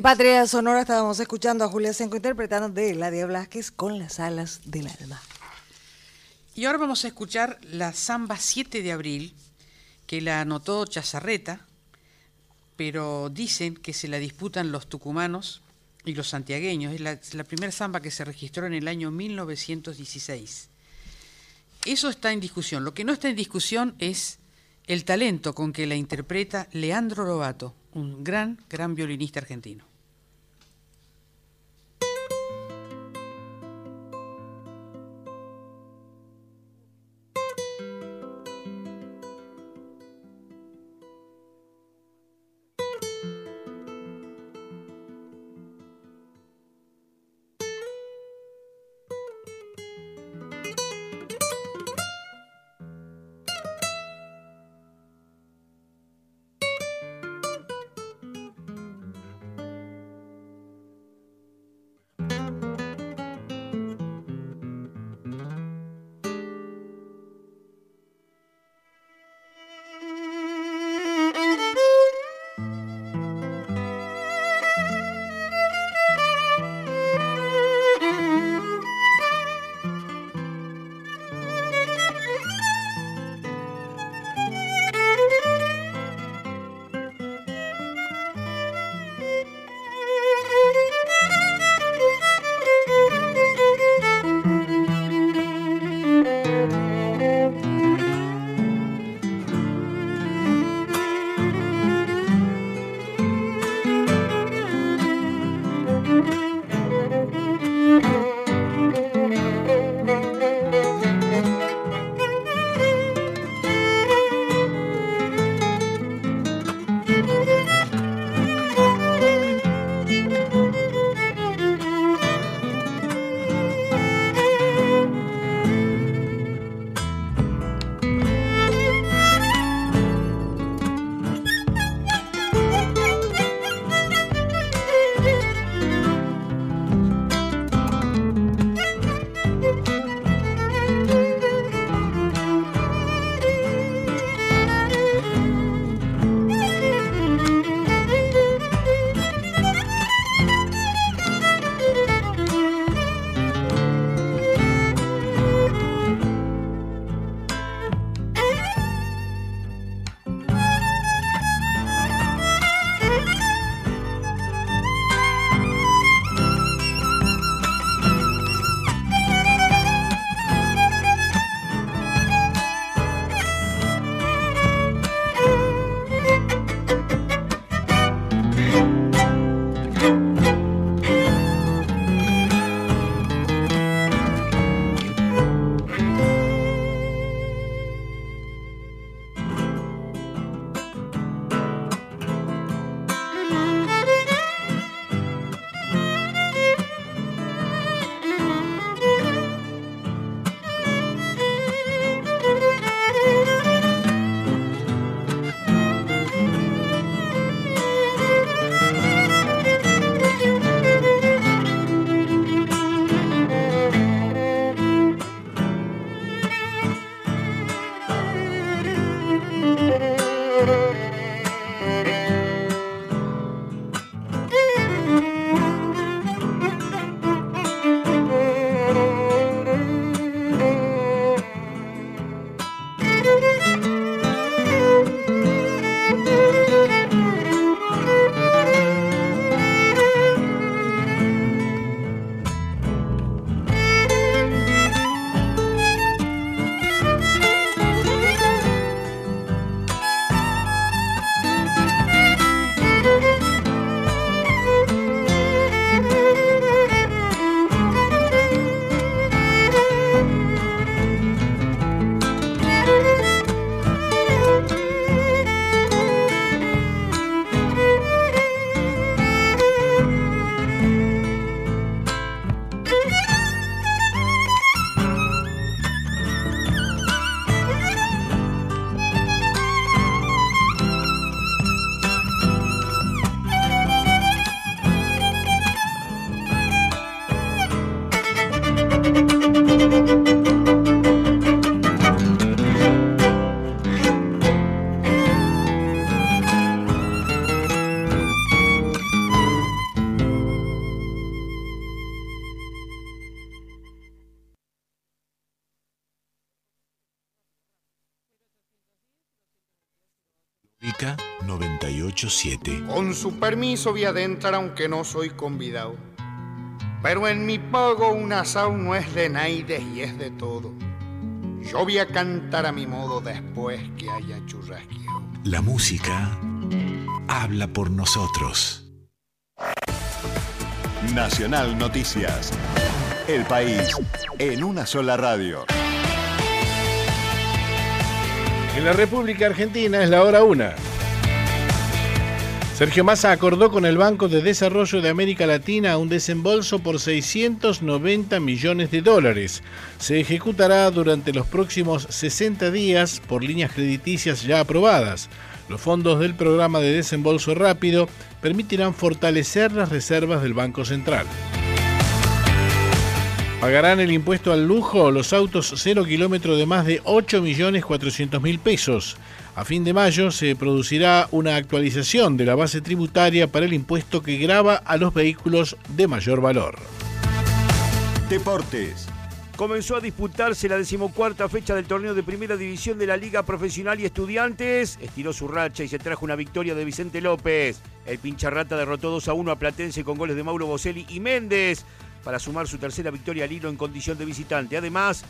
En Patria Sonora estábamos escuchando a Julia Senco interpretando de Ladia Blasquez con las alas del alma. Y ahora vamos a escuchar la samba 7 de abril, que la anotó Chazarreta, pero dicen que se la disputan los tucumanos y los santiagueños. Es la, la primera samba que se registró en el año 1916. Eso está en discusión. Lo que no está en discusión es el talento con que la interpreta Leandro Lobato, un gran, gran violinista argentino. Su permiso voy a adentrar aunque no soy convidado. Pero en mi pago un asado no es de naides y es de todo. Yo voy a cantar a mi modo después que haya churrasqueado. La música habla por nosotros. Nacional Noticias. El país en una sola radio. En la República Argentina es la hora una. Sergio Massa acordó con el Banco de Desarrollo de América Latina un desembolso por 690 millones de dólares. Se ejecutará durante los próximos 60 días por líneas crediticias ya aprobadas. Los fondos del programa de desembolso rápido permitirán fortalecer las reservas del Banco Central. Pagarán el impuesto al lujo los autos cero kilómetro de más de 8.400.000 pesos. A fin de mayo se producirá una actualización de la base tributaria para el impuesto que grava a los vehículos de mayor valor. Deportes. Comenzó a disputarse la decimocuarta fecha del torneo de primera división de la Liga Profesional y Estudiantes. Estiró su racha y se trajo una victoria de Vicente López. El pincharrata derrotó 2 a 1 a Platense con goles de Mauro Boselli y Méndez para sumar su tercera victoria al hilo en condición de visitante. Además,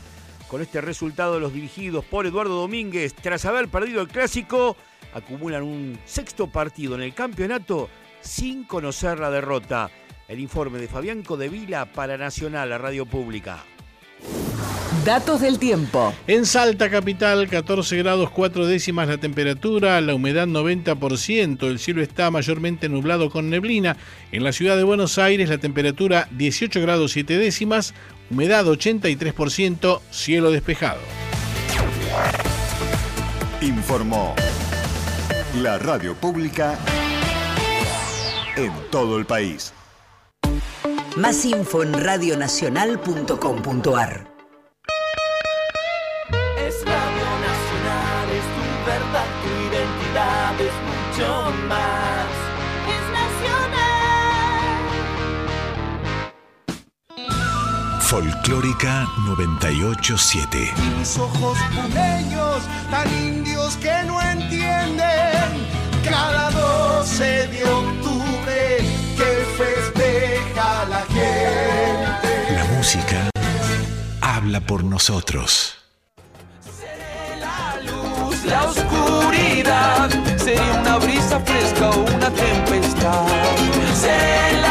con este resultado, los dirigidos por Eduardo Domínguez, tras haber perdido el clásico, acumulan un sexto partido en el campeonato sin conocer la derrota. El informe de Fabián Codevila para Nacional, la radio pública. Datos del tiempo. En Salta Capital, 14 grados 4 décimas la temperatura, la humedad 90%, el cielo está mayormente nublado con neblina. En la ciudad de Buenos Aires, la temperatura 18 grados 7 décimas, humedad 83%, cielo despejado. Informó la radio pública en todo el país. Más info en radionacional.com.ar. Folclórica 987. Mis ojos puneños, tan indios que no entienden. Cada 12 de octubre que festeja la gente. La música habla por nosotros. Luz, la oscuridad, sería una brisa fresca o una tempestad. Sé la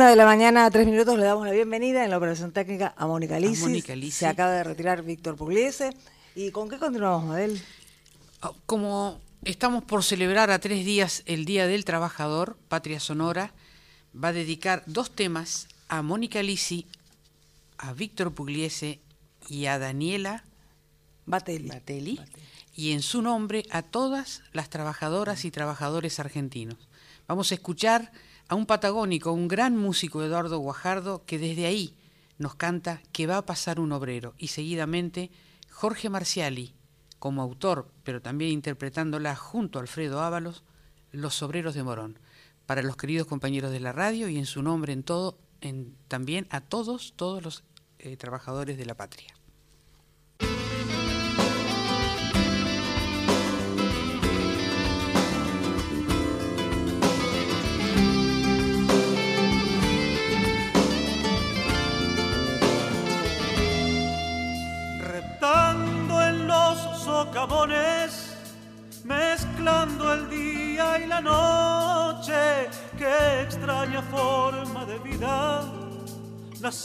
Una de la mañana a tres minutos le damos la bienvenida en la operación técnica a Mónica Lisis. Se acaba de retirar Víctor Pugliese. ¿Y con qué continuamos, Mabel? Ah, Como estamos por celebrar a tres días el Día del Trabajador, Patria Sonora va a dedicar dos temas a Mónica Lisi, a Víctor Pugliese y a Daniela Batelli. y en su nombre a todas las trabajadoras y trabajadores argentinos. Vamos a escuchar a un patagónico, un gran músico Eduardo Guajardo, que desde ahí nos canta que va a pasar un obrero y seguidamente Jorge Marciali, como autor, pero también interpretándola junto a Alfredo Ábalos, Los Obreros de Morón, para los queridos compañeros de la radio y en su nombre en todo, en, también a todos, todos los eh, trabajadores de la patria.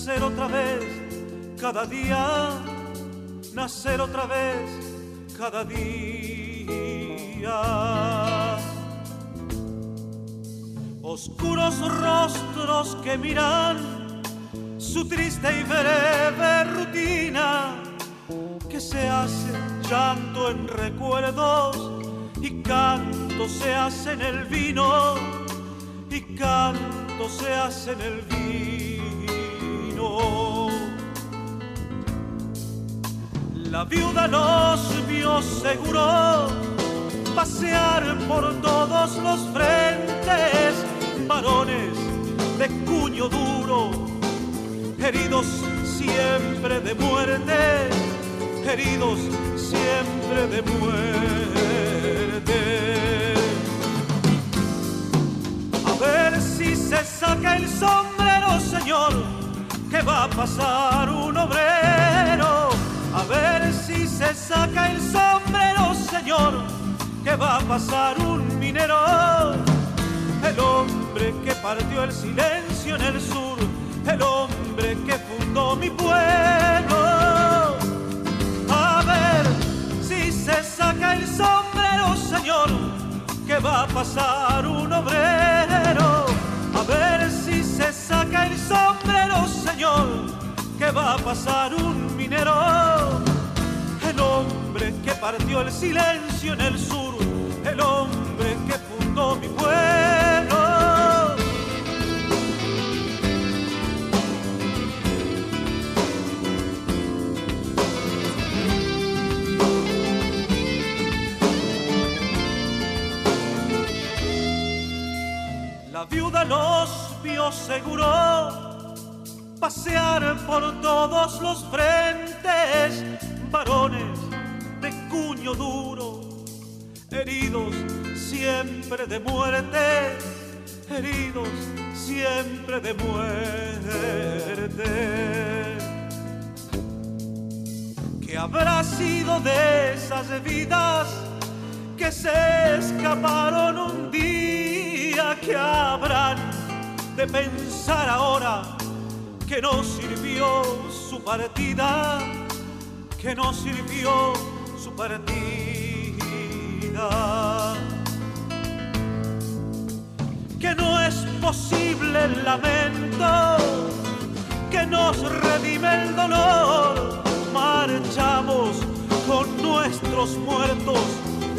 Nacer otra vez cada día, nacer otra vez cada día. Oscuros rostros que miran su triste y breve rutina que se hace llanto en recuerdos y canto se hace en el vino y canto se hace en el vino. La viuda nos vio seguro pasear por todos los frentes, varones de cuño duro, heridos siempre de muerte, heridos siempre de muerte. A ver si se saca el sombrero, señor, que va a pasar un obrero. A ver si se saca el sombrero, señor, que va a pasar un minero. El hombre que partió el silencio en el sur, el hombre que fundó mi pueblo. A ver si se saca el sombrero, señor, que va a pasar un obrero. A ver si se saca el sombrero, señor, que va a pasar un minero. El hombre que partió el silencio en el sur, el hombre que fundó mi pueblo. La viuda los vio seguro pasear por todos los frentes, varones de cuño duro, heridos siempre de muerte, heridos siempre de muerte. ¿Qué habrá sido de esas vidas que se escaparon un día? ¿Qué habrán de pensar ahora que no sirvió su partida? Que no sirvió su partida. Que no es posible el lamento que nos redime el dolor. Marchamos con nuestros muertos,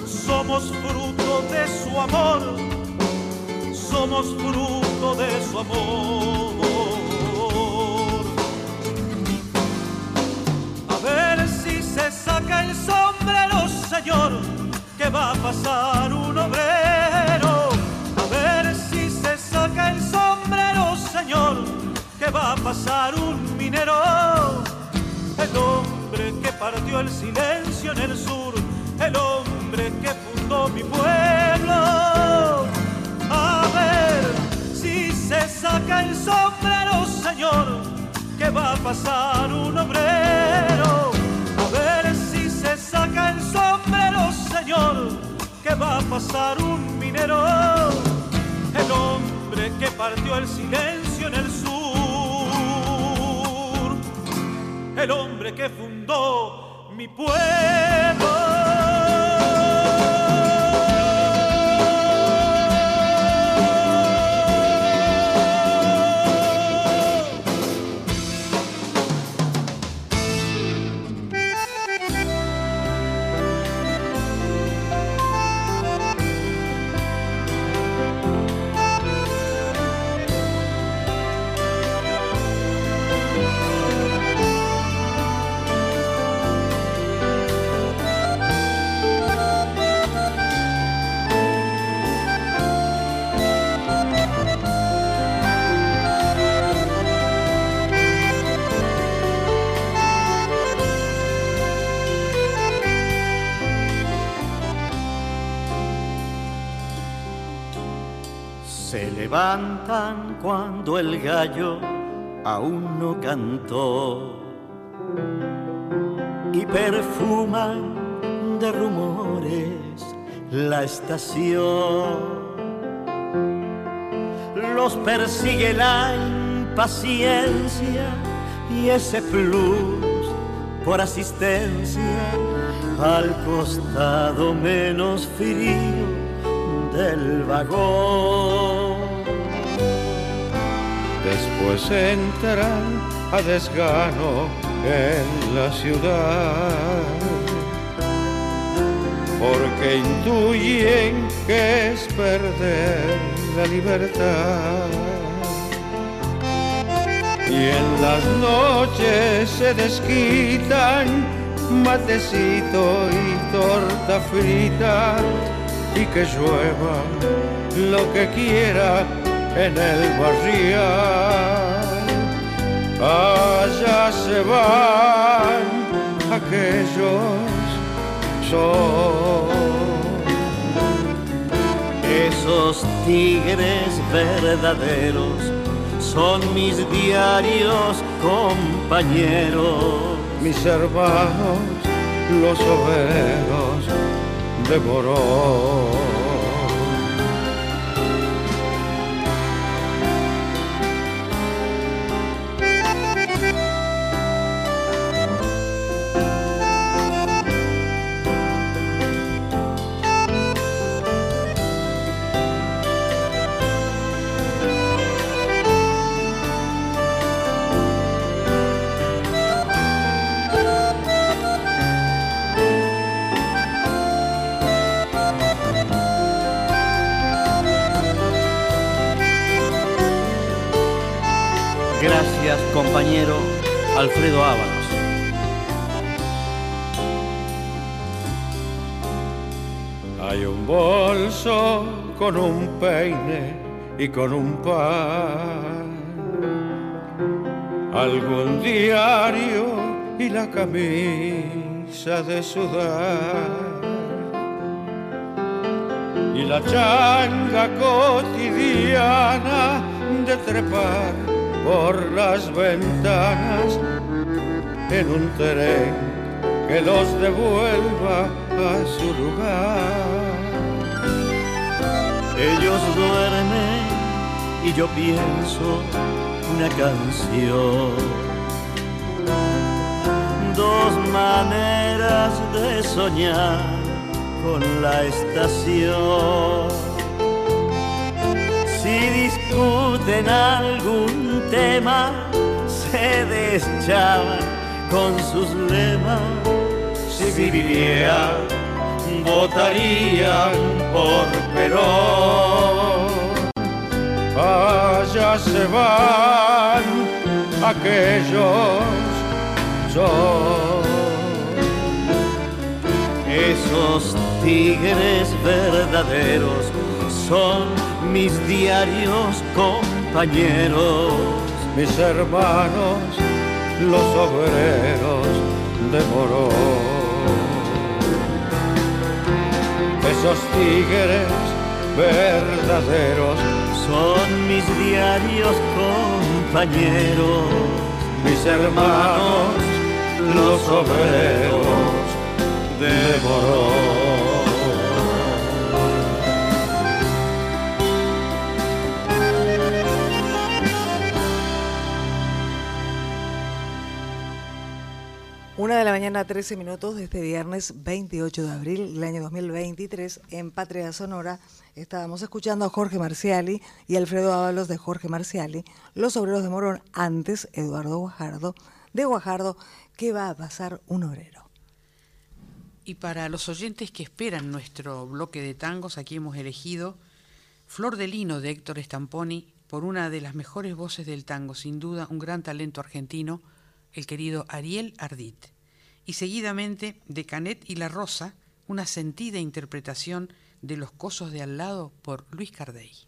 somos fruto de su amor, somos fruto de su amor. Saca el sombrero, señor, que va a pasar un obrero. A ver si se saca el sombrero, señor, que va a pasar un minero. El hombre que partió el silencio en el sur, el hombre que fundó mi pueblo. A ver si se saca el sombrero, señor, que va a pasar un obrero. Señor, que va a pasar un minero. El hombre que partió el silencio en el sur el hombre que fundó mi pueblo. Levantan cuando el gallo aún no cantó y perfuman de rumores la estación. Los persigue la impaciencia y ese plus por asistencia al costado menos frío del vagón. Después entran a desgano en la ciudad, porque intuyen que es perder la libertad. Y en las noches se desquitan matecito y torta frita y que llueva lo que quiera en el barrial. Allá se van aquellos son esos tigres verdaderos son mis diarios compañeros mis hermanos, los obreros de Morón. Con un peine y con un pan, algún diario y la camisa de sudar y la changa cotidiana de trepar por las ventanas en un tren que los devuelva a su lugar. Ellos duermen y yo pienso una canción. Dos maneras de soñar con la estación si discuten algún tema, se deschaban con sus lemas. Si vivieran, votarían por Perón. Allá se van aquellos son esos tigres verdaderos son mis diarios compañeros, mis hermanos, los obreros de Morón. Esos tigres verdaderos son mis diarios compañeros, mis hermanos, los obreros de Morón. Una de la mañana, 13 minutos de este viernes 28 de abril del año 2023, en Patria Sonora, estábamos escuchando a Jorge Marciali y Alfredo Ábalos de Jorge Marciali, Los Obreros de Morón, antes Eduardo Guajardo, de Guajardo, ¿qué va a pasar un obrero? Y para los oyentes que esperan nuestro bloque de tangos, aquí hemos elegido Flor de Lino de Héctor Stamponi por una de las mejores voces del tango, sin duda un gran talento argentino, el querido Ariel Ardit, y seguidamente de Canet y la Rosa, una sentida interpretación de Los Cosos de al lado por Luis Cardey.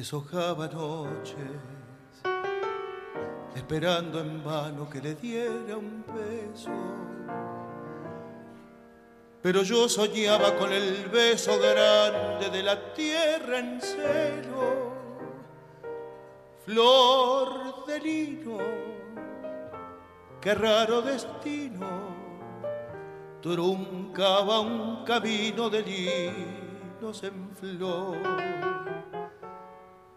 Deshojaba noches, esperando en vano que le diera un beso. Pero yo soñaba con el beso grande de la tierra en celo, flor de lino, qué raro destino truncaba un camino de linos en flor.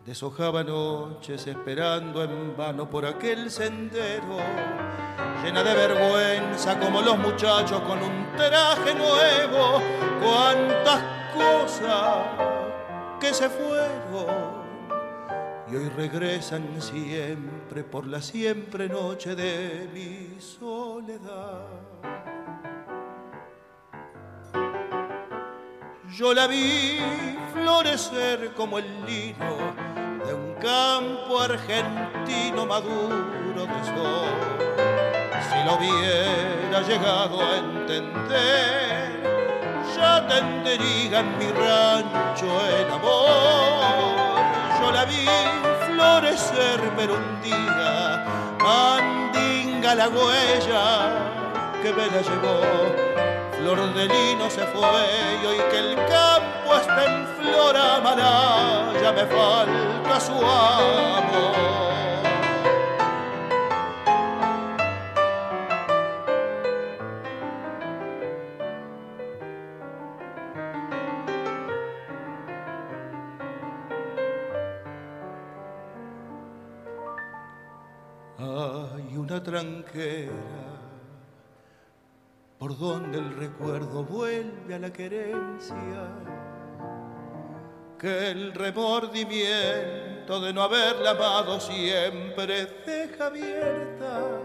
Deshojaba noches esperando en vano por aquel sendero, llena de vergüenza como los muchachos con un traje nuevo. Cuántas cosas que se fueron y hoy regresan siempre por la siempre noche de mi soledad. Yo la vi florecer como el lino de un campo argentino maduro de sol. Si lo hubiera llegado a entender, ya tendría en mi rancho el amor. Yo la vi florecer, pero un día mandinga la huella que me la llevó flor de lino se fue y hoy que el campo está en flor amará, ya me falta su amor. Una tranquera por donde el recuerdo vuelve a la querencia, que el remordimiento de no haberla amado siempre deja abierta.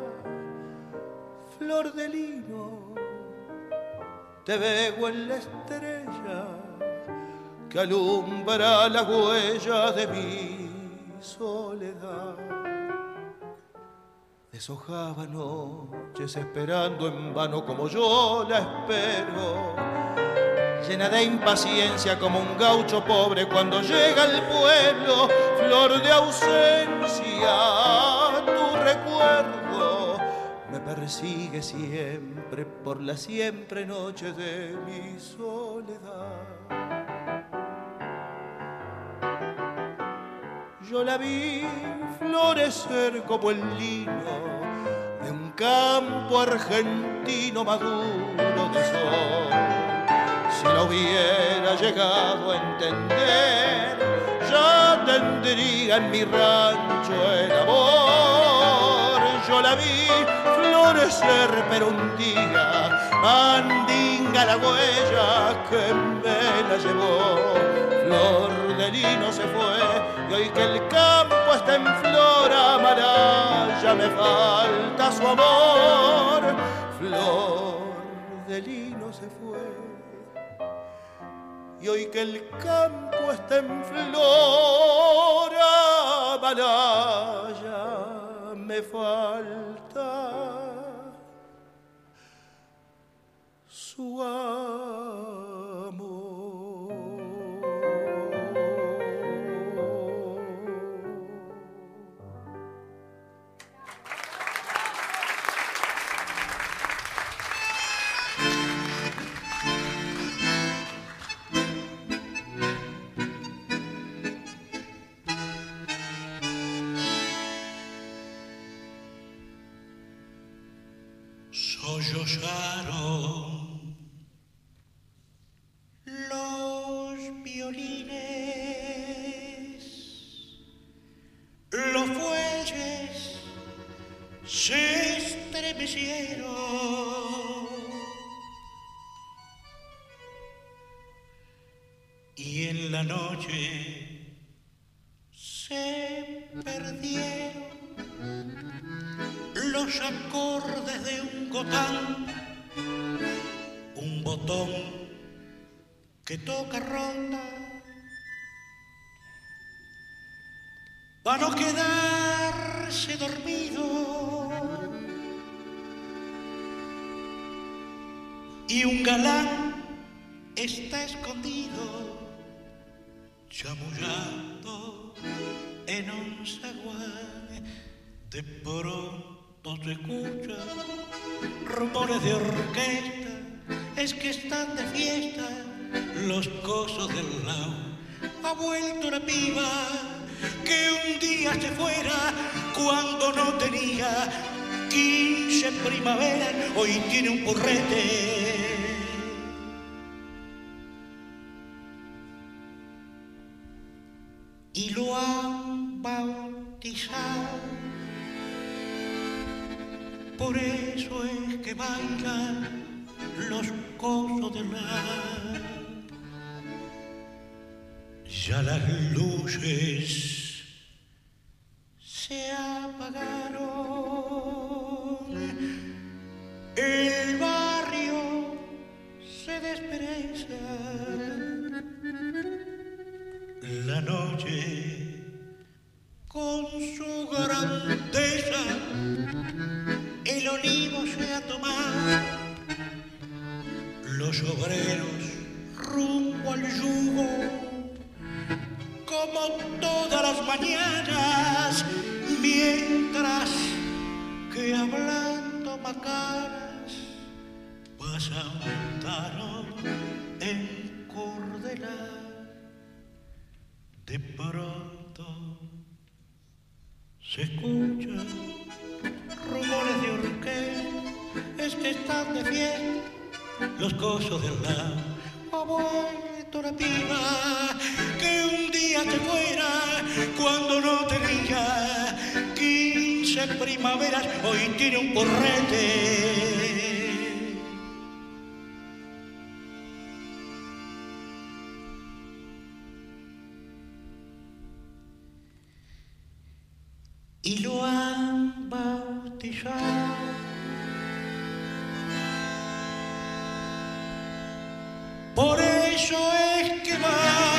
Flor de lino, te veo en la estrella que alumbra la huella de mi soledad deshojaba noches esperando en vano como yo la espero, llena de impaciencia como un gaucho pobre cuando llega al pueblo, flor de ausencia, tu recuerdo me persigue siempre por la siempre noche de mi soledad. Yo la vi florecer como el lino de un campo argentino maduro de sol. Si lo hubiera llegado a entender, ya tendría en mi rancho el amor. Yo la vi florecer, pero un día mandinga la huella que me la llevó flor de lino se fue y hoy que el campo está en flor amará ya me falta su amor. Flor de lino se fue y hoy que el campo está en flor amará ya me falta su amor que toca ronda, para no quedarse dormido. Y un galán está escondido, chamullando en un zaguán. De pronto se escuchan rumores de orquesta, es que están de fiesta los cosos del lado. Ha vuelto una piba que un día se fuera cuando no tenía 15 primaveras, hoy tiene un porrete. Y lo han bautizado. Por eso es que bailan los cosos de la ya las luces se apagaron. El barrio se despereza. La noche con su grandeza. El olivo se ha tomado. Los obreros rumbo al yugo como todas las mañanas, mientras que hablando macanas pasan ventanos en cordela. De pronto se escuchan rumores de orquesta, es que están de fiesta los cosos del lado. Vuelto que un día te fuera cuando no tenía 15 primaveras, hoy tiene un porrete. Y lo han bautizado. Por eso es que bailan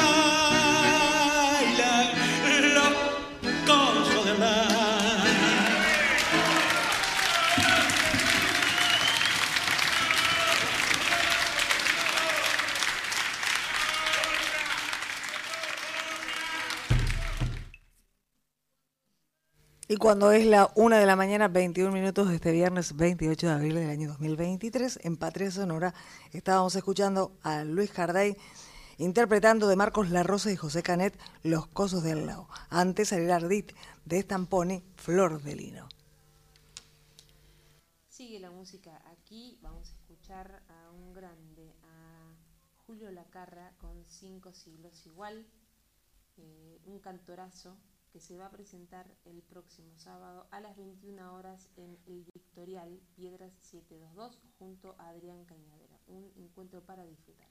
cuando es la una de la mañana, 21 minutos de este viernes 28 de abril del año 2023, en Patria Sonora estábamos escuchando a Luis Jarday interpretando de Marcos La Rosa y José Canet Los Cosos del Lao. Antes Ariel Ardit de Estampone Flor de Lino. Sigue la música aquí, vamos a escuchar a un grande, a Julio Lacarra con cinco siglos igual, eh, un cantorazo se va a presentar el próximo sábado a las 21 horas en el Victorial Piedras 722 junto a Adrián Cañadera. Un encuentro para disfrutar.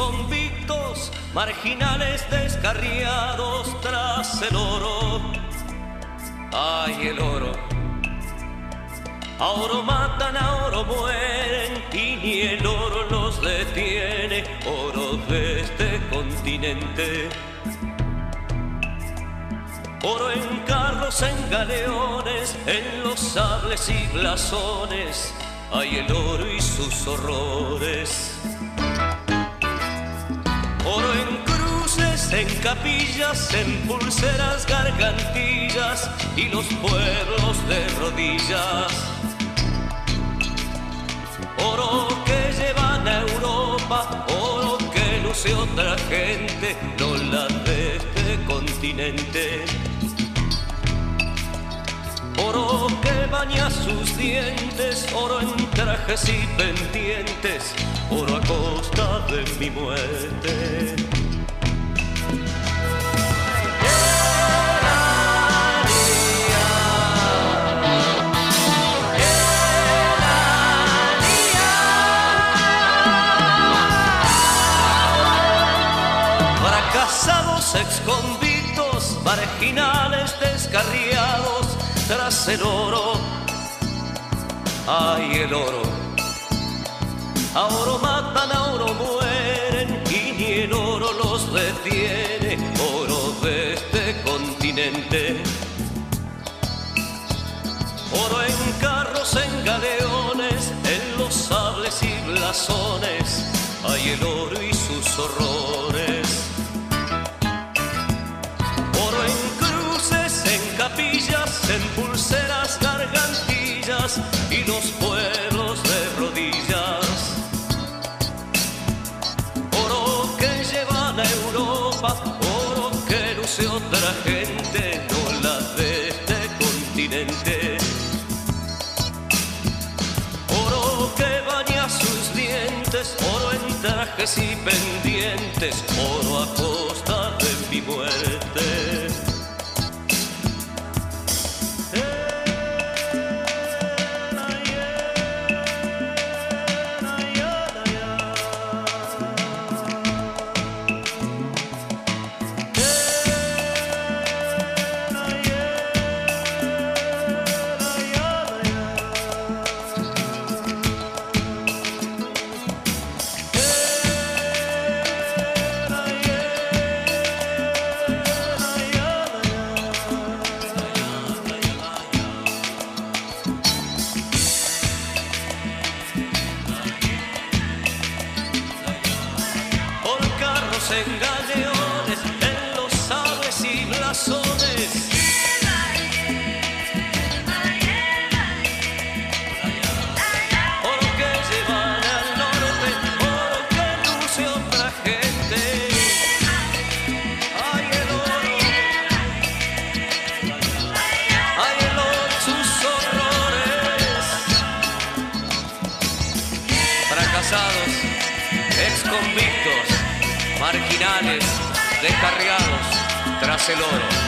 Exconvictos, marginales descarriados tras el oro. Ay, el oro. A oro matan, a oro mueren y ni el oro los detiene. Oro de este continente. Oro en carros, en galeones, en los sables y blasones. Hay el oro y sus horrores. Oro en cruces, en capillas, en pulseras, gargantillas y los pueblos de rodillas. Oro que llevan a Europa, oro que luce otra gente, no la de este continente. Oro que baña sus dientes, oro en trajes y pendientes, oro a costa de mi muerte. Fracasados, exconvictos, marginales, descarriados, tras el oro, hay el oro a oro matan, a oro mueren y ni el oro los detiene, oro de este continente. Oro en carros, en galeones, en los sables y blasones, hay el oro y sus horrores. Oro en cruces, en capillas, en pulseras, gargantillas y los pueblos y bendito. el oro.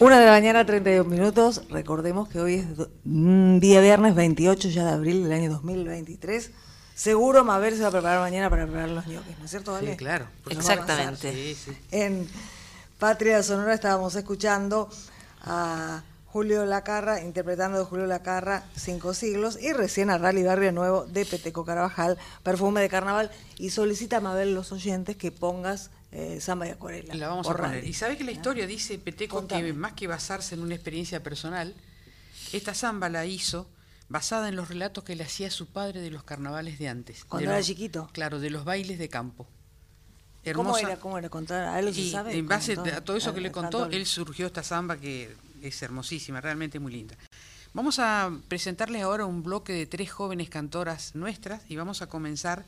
Una de la mañana, 32 minutos. Recordemos que hoy es mm, día viernes 28 ya de abril del año 2023. Seguro Mabel se va a preparar mañana para preparar los ñoques, ¿no es cierto, Vale? Sí, claro. Exactamente. Sí, sí. En Patria Sonora estábamos escuchando a Julio Lacarra, interpretando de Julio Lacarra Cinco Siglos, y recién a Rally Barrio Nuevo de Peteco Carabajal, Perfume de Carnaval, y solicita a Mabel los oyentes que pongas eh, Samba y Acuarela. La vamos a poner. Y sabe que la historia dice Peteco que más que basarse en una experiencia personal, esta samba la hizo basada en los relatos que le hacía su padre de los carnavales de antes. Cuando de era los- chiquito. Claro, de los bailes de campo. ¿Cómo Hermosa- era? ¿Cómo era? Contar, ¿A él se sabe? en base Contó. a todo eso que le contó, él surgió esta samba que es hermosísima, realmente muy linda. Vamos a presentarles ahora un bloque de tres jóvenes cantoras nuestras y vamos a comenzar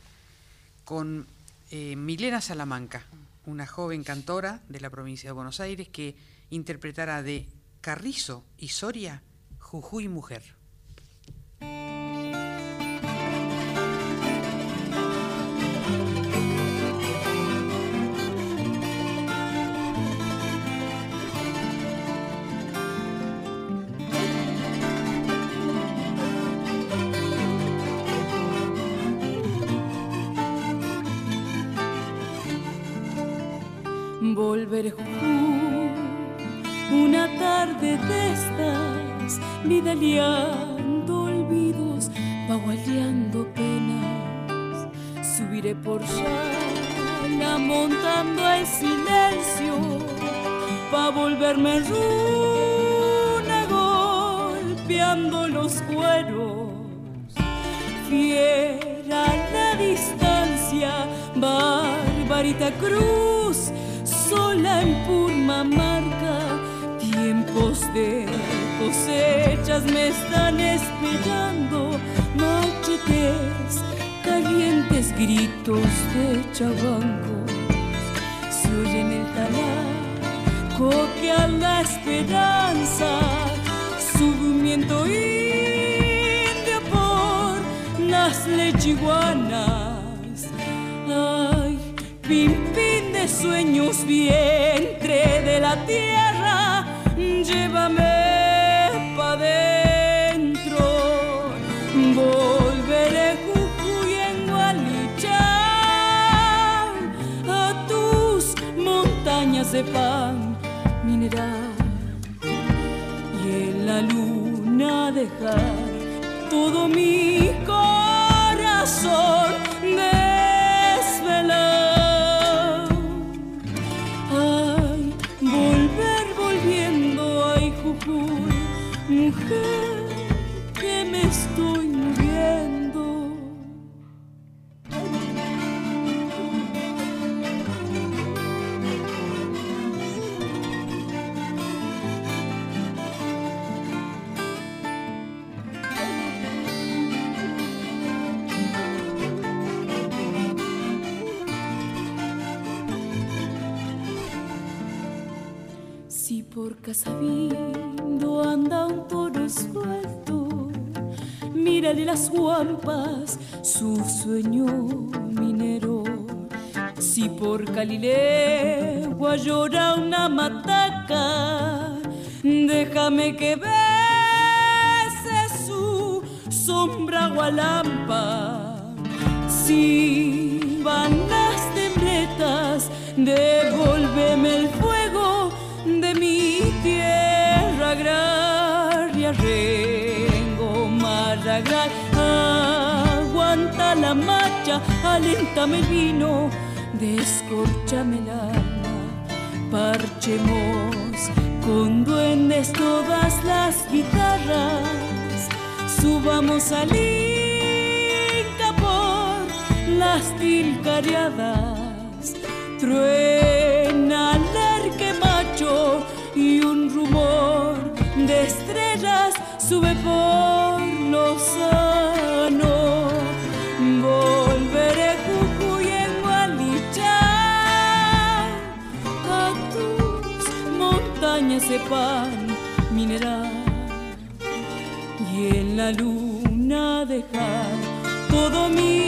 con eh, Milena Salamanca, una joven cantora de la provincia de Buenos Aires que interpretará de Carrizo y Soria, Jujuy Mujer. Volveré Jujuy, una tarde de estas, vidaleando olvidos, bagualeando penas. Subiré por llana, montando el silencio, pa' volverme runa, golpeando los cueros. Fiera la distancia, Barbarita Cruz, sola en Purmamarca, tiempos de cosechas me están esperando, machetes, calientes gritos de chabancos, se oye en el talar, coquean la esperanza, sufrimiento indio por las lechiguanas. Ay, pimpín sueños, vientre de la tierra, llévame pa' dentro. Volveré Jujuy a tus montañas de pan mineral y en la luna dejar todo mi boca sabiendo anda un toro suelto. Mírale las guampas, su sueño minero. Si por Calilegua llora una mataca, déjame que bese su sombra gualampa. Si van las tembletas, devuélveme el La marcha, aléntame el vino, descorchame el alma, parchemos con duendes todas las guitarras, subamos al Inca por las tilcareadas, truena el macho y un rumor de estrellas sube por de pan mineral y en la luna dejar todo mi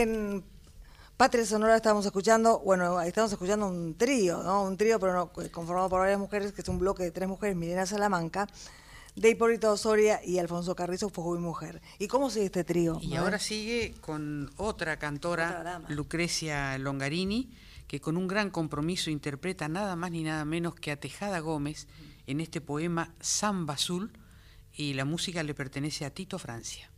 En Patria Sonora estamos escuchando, bueno, estamos escuchando un trío, ¿no? Un trío, pero no, conformado por varias mujeres, que es un bloque de tres mujeres, Milena Salamanca, de Hipólito Osoria y Alfonso Carrizo, Fuego y Mujer. ¿Y cómo sigue este trío? Y ahora sigue con otra cantora, Lucrecia Longarini, que con un gran compromiso interpreta nada más ni nada menos que a Tejada Gómez en este poema Samba Azul, y la música le pertenece a Tito Francia.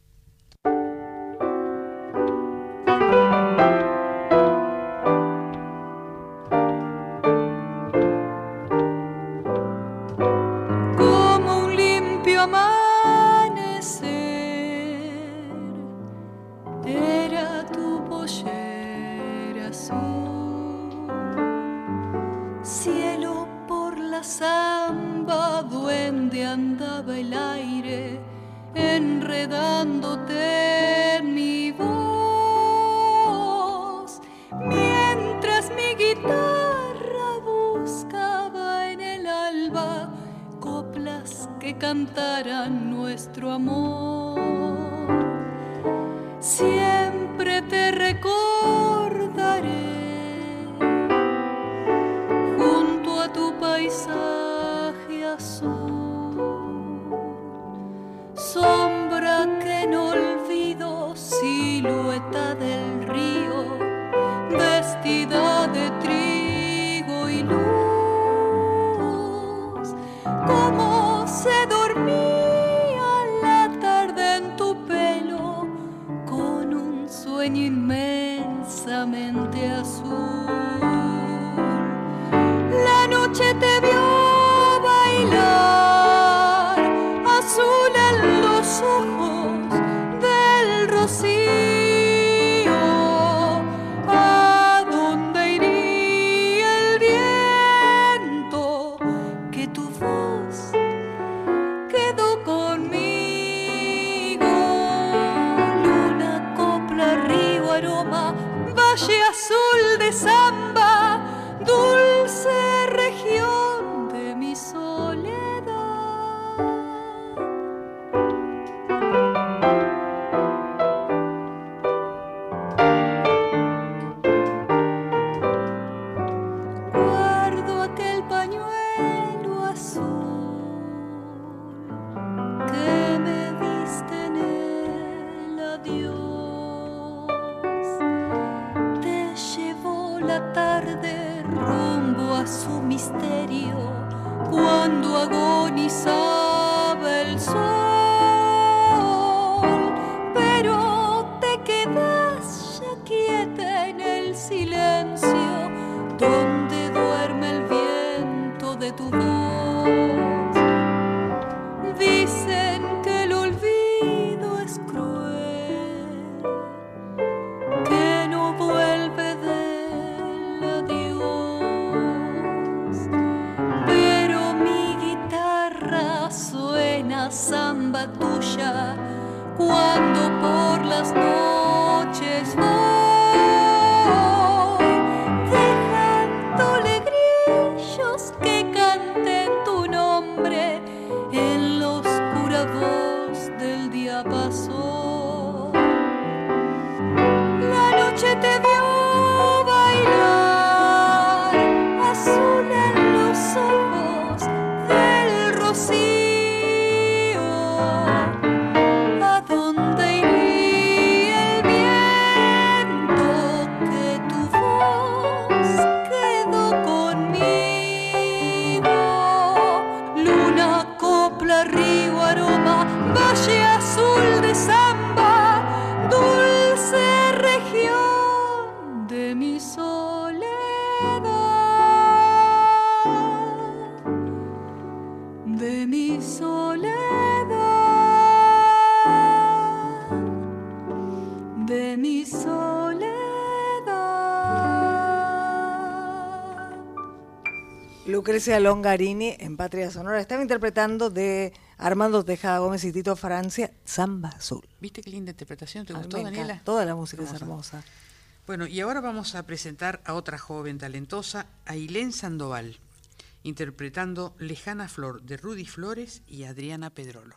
Cielo por la zamba, duende andaba el aire, enredándote en mi voz, mientras mi guitarra buscaba en el alba coplas que cantaran nuestro amor. Siempre te recordaré Lucrecia Longarini en Patria Sonora estaba interpretando de Armando Tejada Gómez y Tito Francia, Samba Azul. ¿Viste qué linda interpretación? ¿Te gustó. Daniela? Toda la música es Hermosa. hermosa. Bueno, y ahora vamos a presentar a otra joven talentosa, Ailén Sandoval, interpretando Lejana Flor de Rudy Flores y Adriana Pedrolo.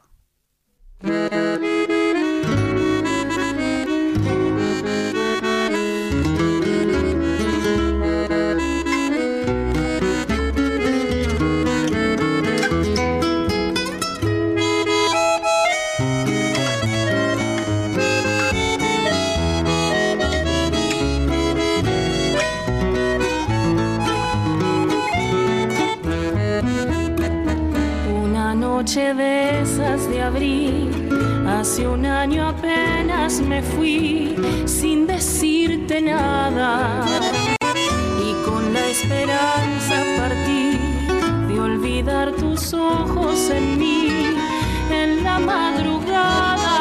De esas de abril, hace un año apenas me fui sin decirte nada. Y con la esperanza partí de olvidar tus ojos en mí en la madrugada.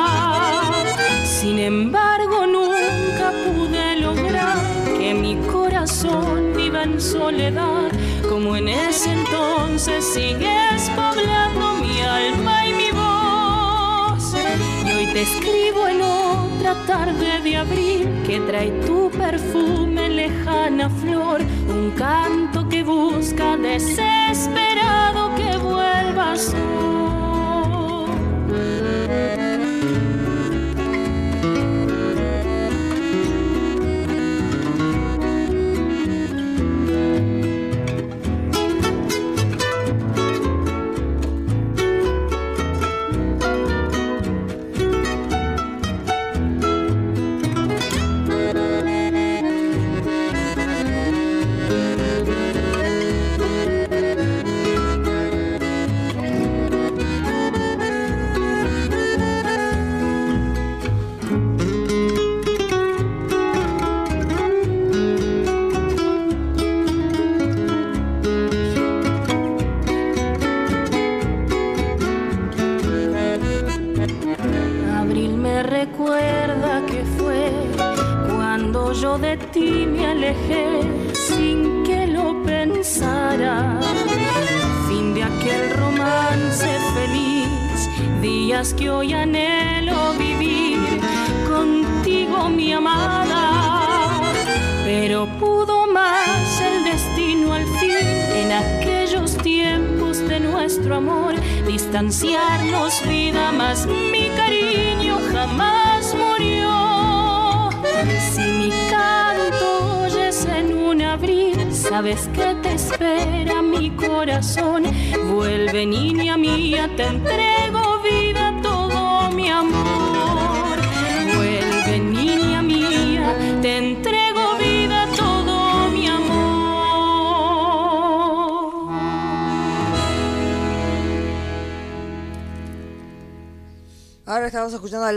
Sin embargo, nunca pude lograr que mi corazón viva en soledad, en ese entonces sigues poblando mi alma y mi voz. Y hoy te escribo en otra tarde de abril que trae tu perfume, lejana flor, un canto que busca desesperado que vuelvas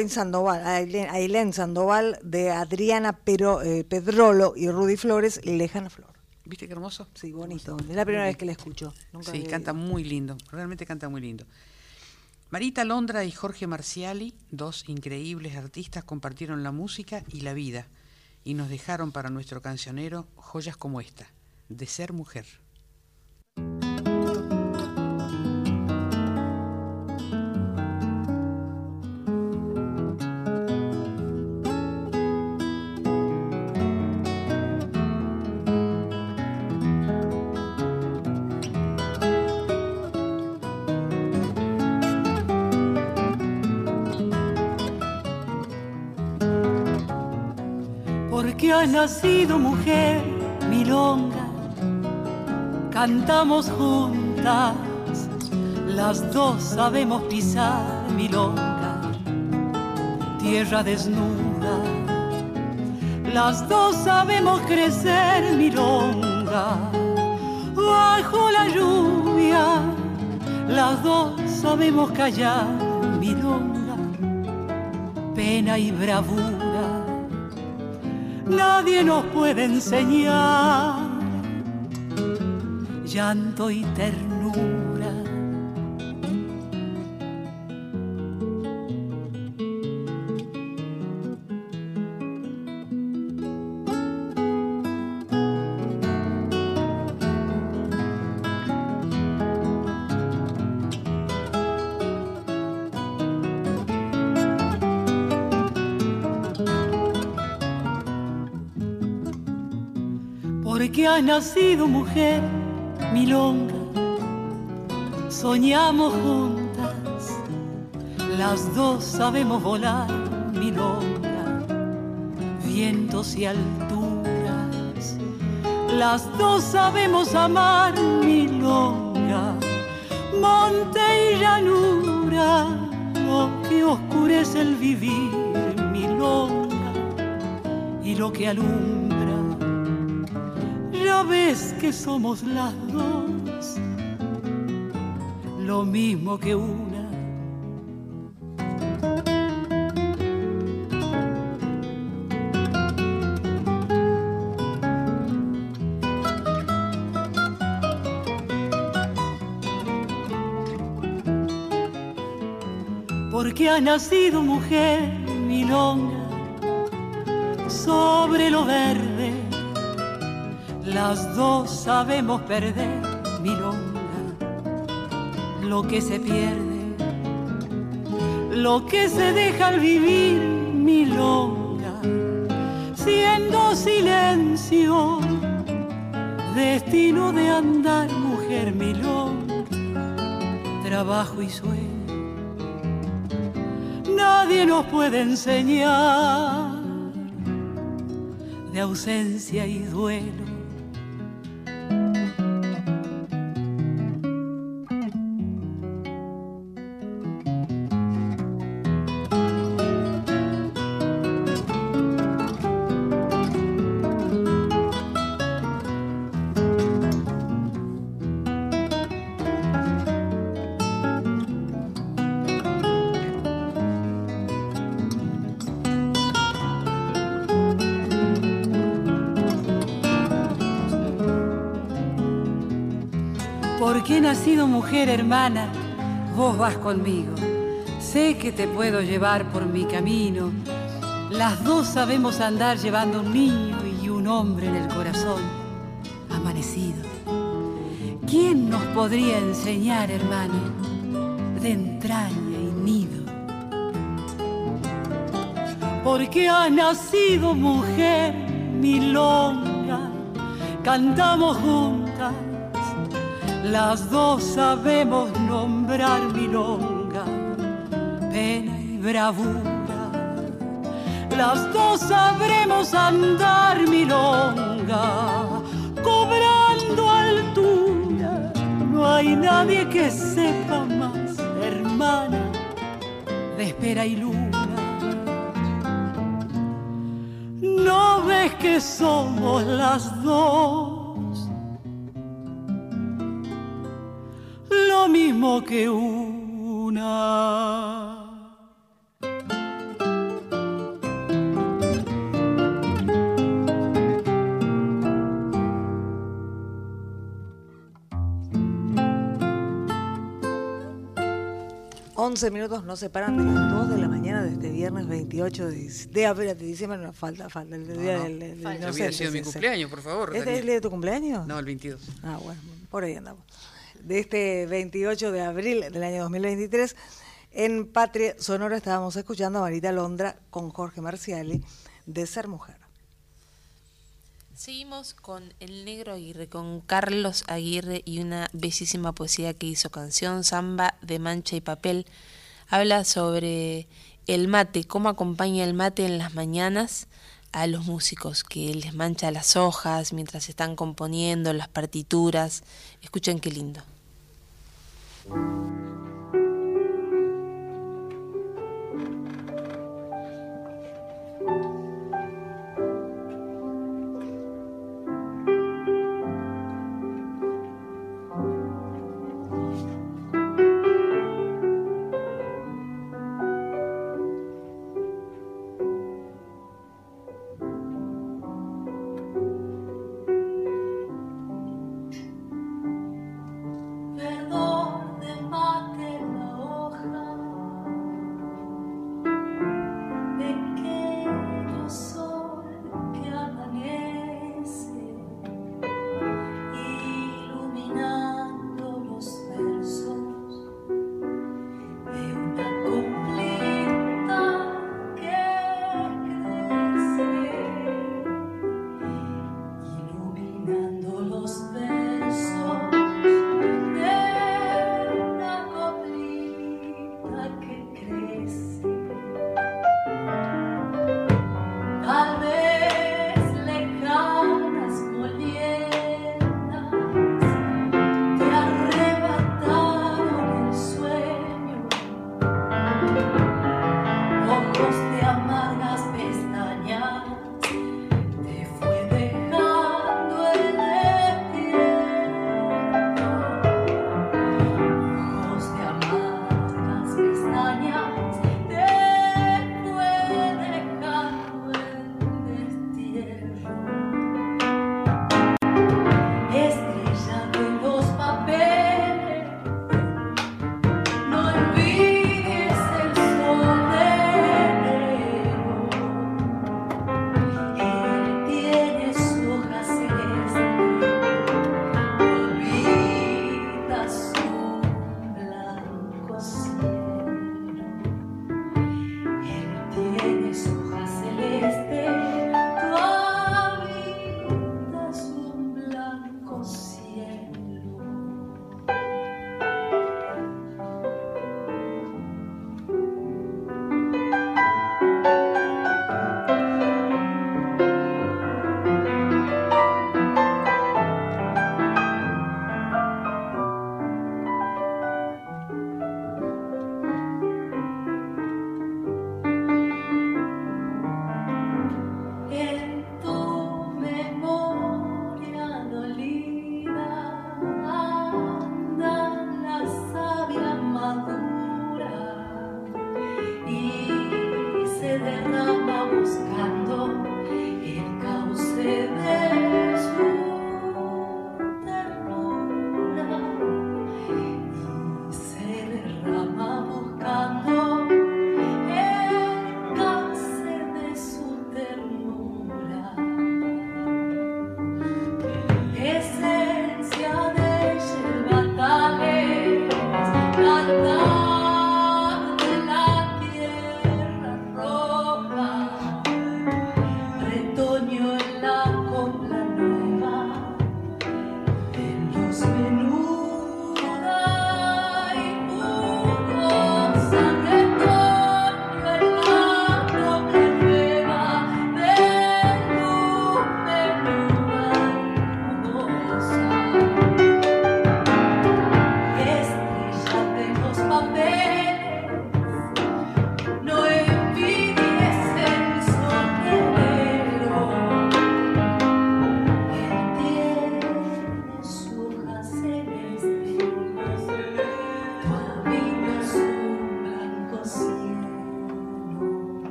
Ailén Sandoval, a Ailén, a Ailén Sandoval de Adriana Pero, eh, Pedrolo y Rudy Flores, Lejana Flor. ¿Viste qué hermoso? Sí, bonito. Es la primera vez que la escucho. Nunca Sí, canta muy lindo, realmente canta muy lindo. Marita Londra y Jorge Marciali, dos increíbles artistas, compartieron la música y la vida y nos dejaron para nuestro cancionero joyas como esta, de ser mujer. Nacido mujer, milonga, cantamos juntas, las dos sabemos pisar milonga, tierra desnuda, las dos sabemos crecer milonga, bajo la lluvia, las dos sabemos callar milonga, pena y bravura, nadie nos puede enseñar llanto y ternura. Nacido mujer, milonga, soñamos juntas, las dos sabemos volar, milonga, vientos y alturas, las dos sabemos amar, milonga, monte y llanura, lo que oscurece el vivir, milonga, y lo que alumbra que somos las dos, lo mismo que una. Porque ha nacido mujer milonga sobre lo verde las dos sabemos perder milonga, lo que se pierde, lo que se deja al vivir milonga, siendo silencio, destino de andar mujer milonga, trabajo y sueño. Nadie nos puede enseñar. De ausencia y duelo mujer hermana, vos vas conmigo. Sé que te puedo llevar por mi camino. Las dos sabemos andar llevando un niño y un hombre en el corazón, amanecido. ¿Quién nos podría enseñar, hermano, de entraña y nido? Porque ha nacido mujer milonga, cantamos juntas las dos sabemos nombrar milonga, pena y bravura. Las dos sabremos andar milonga, cobrando altura. No hay nadie que sepa más, hermana, de espera y luna. No ves que somos las dos mismo que una. Once minutos nos separan de las 2 de la mañana de este viernes 28 de, de, abril- de diciembre. No, falta, falta. El día no. del, Falta. inocente, Hubiera sido mi cumpleaños, por favor, ¿Este es el día de tu cumpleaños? No, el 22. Ah, bueno, por ahí andamos. De este 28 de abril del año 2023, en Patria Sonora estábamos escuchando a Marita Londra con Jorge Marciali de Ser Mujer. Seguimos con El Negro Aguirre, con Carlos Aguirre y una bellísima poesía que hizo canción, Samba de Mancha y Papel. Habla sobre el mate, cómo acompaña el mate en las mañanas, a los músicos, que les mancha las hojas mientras están componiendo las partituras. Escuchen qué lindo.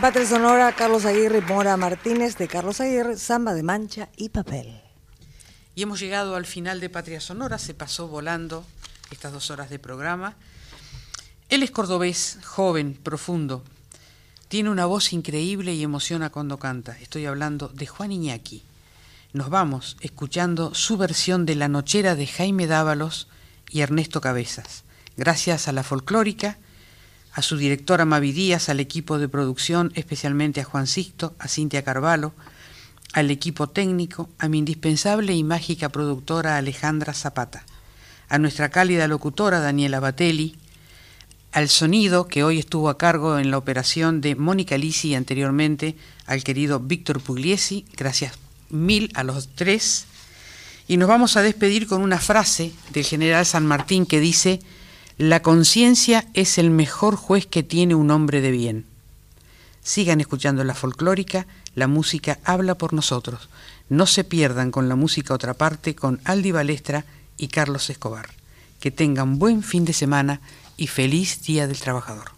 Patria Sonora, Carlos Aguirre Mora Martínez de Carlos Aguirre, Samba de Mancha y Papel. Y hemos llegado al final de Patria Sonora, se pasó volando estas dos horas de programa. Él es cordobés, joven, profundo. Tiene una voz increíble y emociona cuando canta. Estoy hablando de Juan Iñaki. Nos vamos escuchando su versión de La Nochera de Jaime Dávalos y Ernesto Cabezas. Gracias a la folclórica, a su directora Mavi Díaz, al equipo de producción, especialmente a Juan Sixto, a Cintia Carvalho, al equipo técnico, a mi indispensable y mágica productora Alejandra Zapata, a nuestra cálida locutora Daniela Batelli, al sonido que hoy estuvo a cargo en la operación de Mónica Lisi y anteriormente al querido Víctor Pugliesi, gracias mil a los tres. Y nos vamos a despedir con una frase del general San Martín que dice, la conciencia es el mejor juez que tiene un hombre de bien. Sigan escuchando la folclórica, la música habla por nosotros. No se pierdan con la música otra parte con Aldi Balestra y Carlos Escobar. Que tengan buen fin de semana y feliz Día del Trabajador.